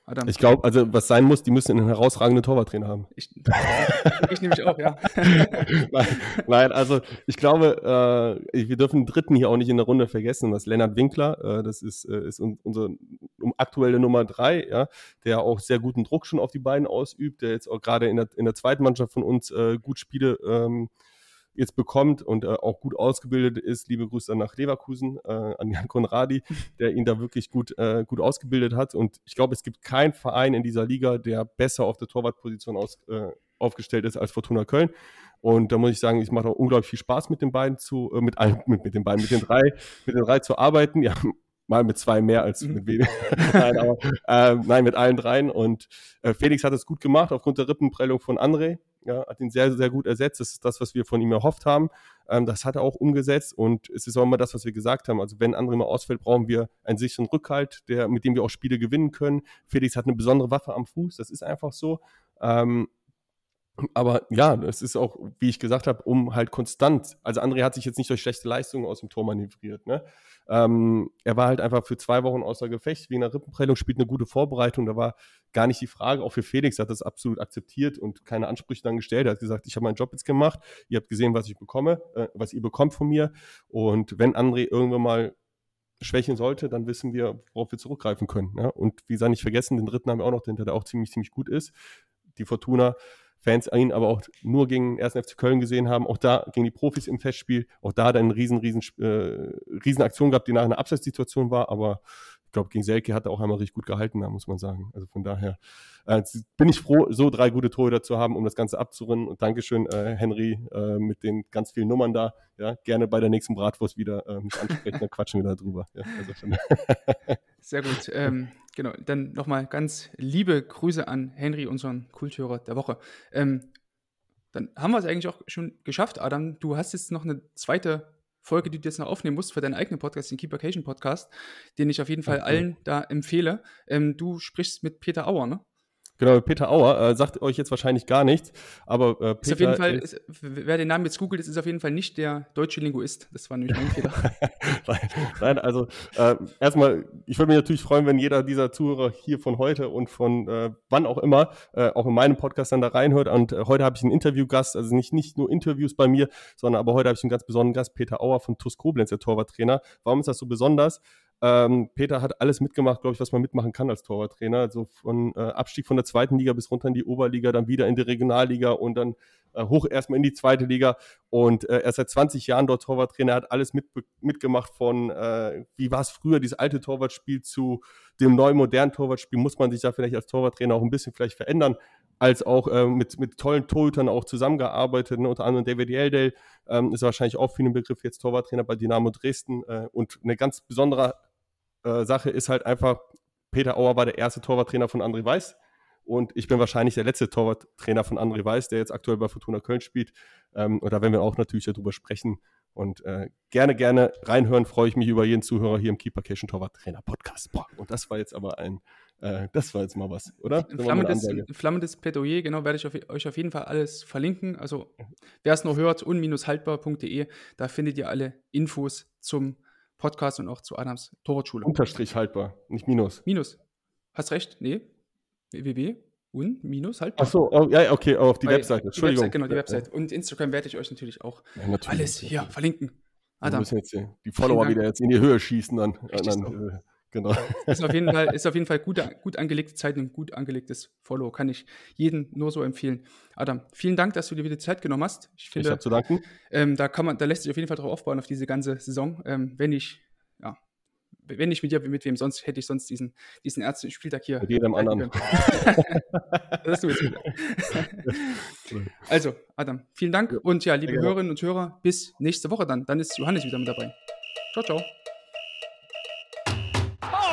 Adam, Ich glaube, also was sein muss, die müssen einen herausragenden Torwarttrainer haben. ich, ich nämlich auch, ja. nein, nein, also ich glaube, äh, wir dürfen den dritten hier auch nicht in der Runde vergessen, das ist Lennart Winkler, äh, das ist, äh, ist un unser um, aktuelle Nummer drei, ja, der auch sehr guten Druck schon auf die beiden ausübt, der jetzt auch gerade in der, in der zweiten Mannschaft von uns äh, gut Spiele ähm, jetzt bekommt und äh, auch gut ausgebildet ist. Liebe Grüße nach Leverkusen, äh, an Jan Konradi, der ihn da wirklich gut, äh, gut ausgebildet hat. Und ich glaube, es gibt keinen Verein in dieser Liga, der besser auf der Torwartposition aus, äh, aufgestellt ist als Fortuna Köln. Und da muss ich sagen, es macht auch unglaublich viel Spaß mit den beiden zu, äh, mit allen, mit, mit den beiden, mit den drei, mit den drei zu arbeiten. Ja, mal mit zwei mehr als Mhm. mit weniger. nein, aber äh, nein, mit allen dreien. Und äh, Felix hat es gut gemacht aufgrund der Rippenprellung von André. Ja, hat ihn sehr, sehr gut ersetzt. Das ist das, was wir von ihm erhofft haben. Ähm, das hat er auch umgesetzt und es ist auch immer das, was wir gesagt haben. Also wenn André mal ausfällt, brauchen wir einen sicheren Rückhalt, der, mit dem wir auch Spiele gewinnen können. Felix hat eine besondere Waffe am Fuß, das ist einfach so. Ähm, aber ja, es ist auch, wie ich gesagt habe, um halt konstant. Also André hat sich jetzt nicht durch schlechte Leistungen aus dem Tor manövriert. Ne? Ähm, er war halt einfach für zwei Wochen außer Gefecht wegen einer Rippenprellung, spielt eine gute Vorbereitung. Da war gar nicht die Frage. Auch für Felix hat das absolut akzeptiert und keine Ansprüche dann gestellt. Er hat gesagt, ich habe meinen Job jetzt gemacht. Ihr habt gesehen, was ich bekomme, äh, was ihr bekommt von mir. Und wenn André irgendwann mal schwächen sollte, dann wissen wir, worauf wir zurückgreifen können. Ja? Und wie gesagt, nicht vergessen, den dritten haben wir auch noch dahinter, der auch ziemlich, ziemlich gut ist. Die Fortuna. Fans ihn aber auch nur gegen den 1. FC Köln gesehen haben, auch da gegen die Profis im Festspiel, auch da hat er eine riesen, riesen, äh, riesen Aktion gehabt, die nach einer Abseitssituation war, aber ich glaube, gegen Selke hat er auch einmal richtig gut gehalten, da muss man sagen. Also von daher äh, bin ich froh, so drei gute Torhüter zu haben, um das Ganze abzurennen. Und Dankeschön, äh, Henry, äh, mit den ganz vielen Nummern da. Ja, gerne bei der nächsten Bratwurst wieder äh, mich ansprechen, dann quatschen wir da drüber. Ja, also Sehr gut. Ähm, genau, dann nochmal ganz liebe Grüße an Henry, unseren Kulthörer der Woche. Ähm, dann haben wir es eigentlich auch schon geschafft, Adam. Du hast jetzt noch eine zweite Folge, die du jetzt noch aufnehmen musst für deinen eigenen Podcast, den Keepercation Podcast, den ich auf jeden Fall okay. allen da empfehle. Ähm, du sprichst mit Peter Auer, ne? Genau, Peter Auer äh, sagt euch jetzt wahrscheinlich gar nichts, aber äh, Peter ist auf jeden Fall, ist, wer den Namen jetzt googelt, ist, ist auf jeden Fall nicht der deutsche Linguist. Das war nämlich mein Fehler. Nein, also äh, erstmal, ich würde mich natürlich freuen, wenn jeder dieser Zuhörer hier von heute und von äh, wann auch immer äh, auch in meinem Podcast dann da reinhört. Und äh, heute habe ich einen Interviewgast, also nicht, nicht nur Interviews bei mir, sondern aber heute habe ich einen ganz besonderen Gast, Peter Auer von TuS Koblenz, der Torwarttrainer. Warum ist das so besonders? Ähm, Peter hat alles mitgemacht, glaube ich, was man mitmachen kann als Torwarttrainer. Also von äh, Abstieg von der zweiten Liga bis runter in die Oberliga, dann wieder in die Regionalliga und dann äh, hoch erstmal in die zweite Liga. Und äh, er ist seit 20 Jahren dort Torwarttrainer, hat alles mit, mitgemacht von, äh, wie war es früher, dieses alte Torwartspiel zu dem neuen modernen Torwartspiel. Muss man sich da vielleicht als Torwarttrainer auch ein bisschen vielleicht verändern als auch äh, mit, mit tollen Torhütern auch zusammengearbeitet, ne? unter anderem David Yeldale ähm, ist wahrscheinlich auch für den Begriff jetzt Torwarttrainer bei Dynamo Dresden äh, und eine ganz besondere äh, Sache ist halt einfach, Peter Auer war der erste Torwarttrainer von André Weiß und ich bin wahrscheinlich der letzte Torwarttrainer von André Weiß, der jetzt aktuell bei Fortuna Köln spielt. Ähm, und da werden wir auch natürlich darüber sprechen. Und äh, gerne, gerne reinhören, freue ich mich über jeden Zuhörer hier im Keepercation Torwarttrainer Podcast. Boah, und das war jetzt aber ein, äh, das war jetzt mal was, oder? Ein flammendes, flammendes Plädoyer, genau, werde ich auf, euch auf jeden Fall alles verlinken. Also, wer es noch hört, un-haltbar.de, da findet ihr alle Infos zum Podcast und auch zu Adams Torwartschule. Unterstrich haltbar, nicht Minus. Minus. Hast recht? Nee. www und minus haltbar. Achso, oh, ja, okay, auf die Bei, Webseite. Entschuldigung. Die Webseite, genau, die Webseite. Und Instagram werde ich euch natürlich auch ja, natürlich, alles hier verlinken. Adam. Wir müssen jetzt die Follower wieder jetzt in die Höhe schießen dann. dann Genau. Ist auf jeden Fall, ist auf jeden Fall gut, gut angelegte Zeit und gut angelegtes Follow. Kann ich jedem nur so empfehlen. Adam, vielen Dank, dass du dir wieder Zeit genommen hast. Ich finde, ich habe zu danken. Ähm, da kann man, da lässt sich auf jeden Fall drauf aufbauen auf diese ganze Saison. Ähm, wenn ich, ja, wenn nicht mit dir, mit wem sonst, hätte ich sonst diesen, diesen ersten Spieltag hier. Mit jedem anderen. das hast du jetzt wieder. also, Adam, vielen Dank. Und ja, liebe Hörerinnen und Hörer, bis nächste Woche dann. Dann ist Johannes wieder mit dabei. Ciao, ciao.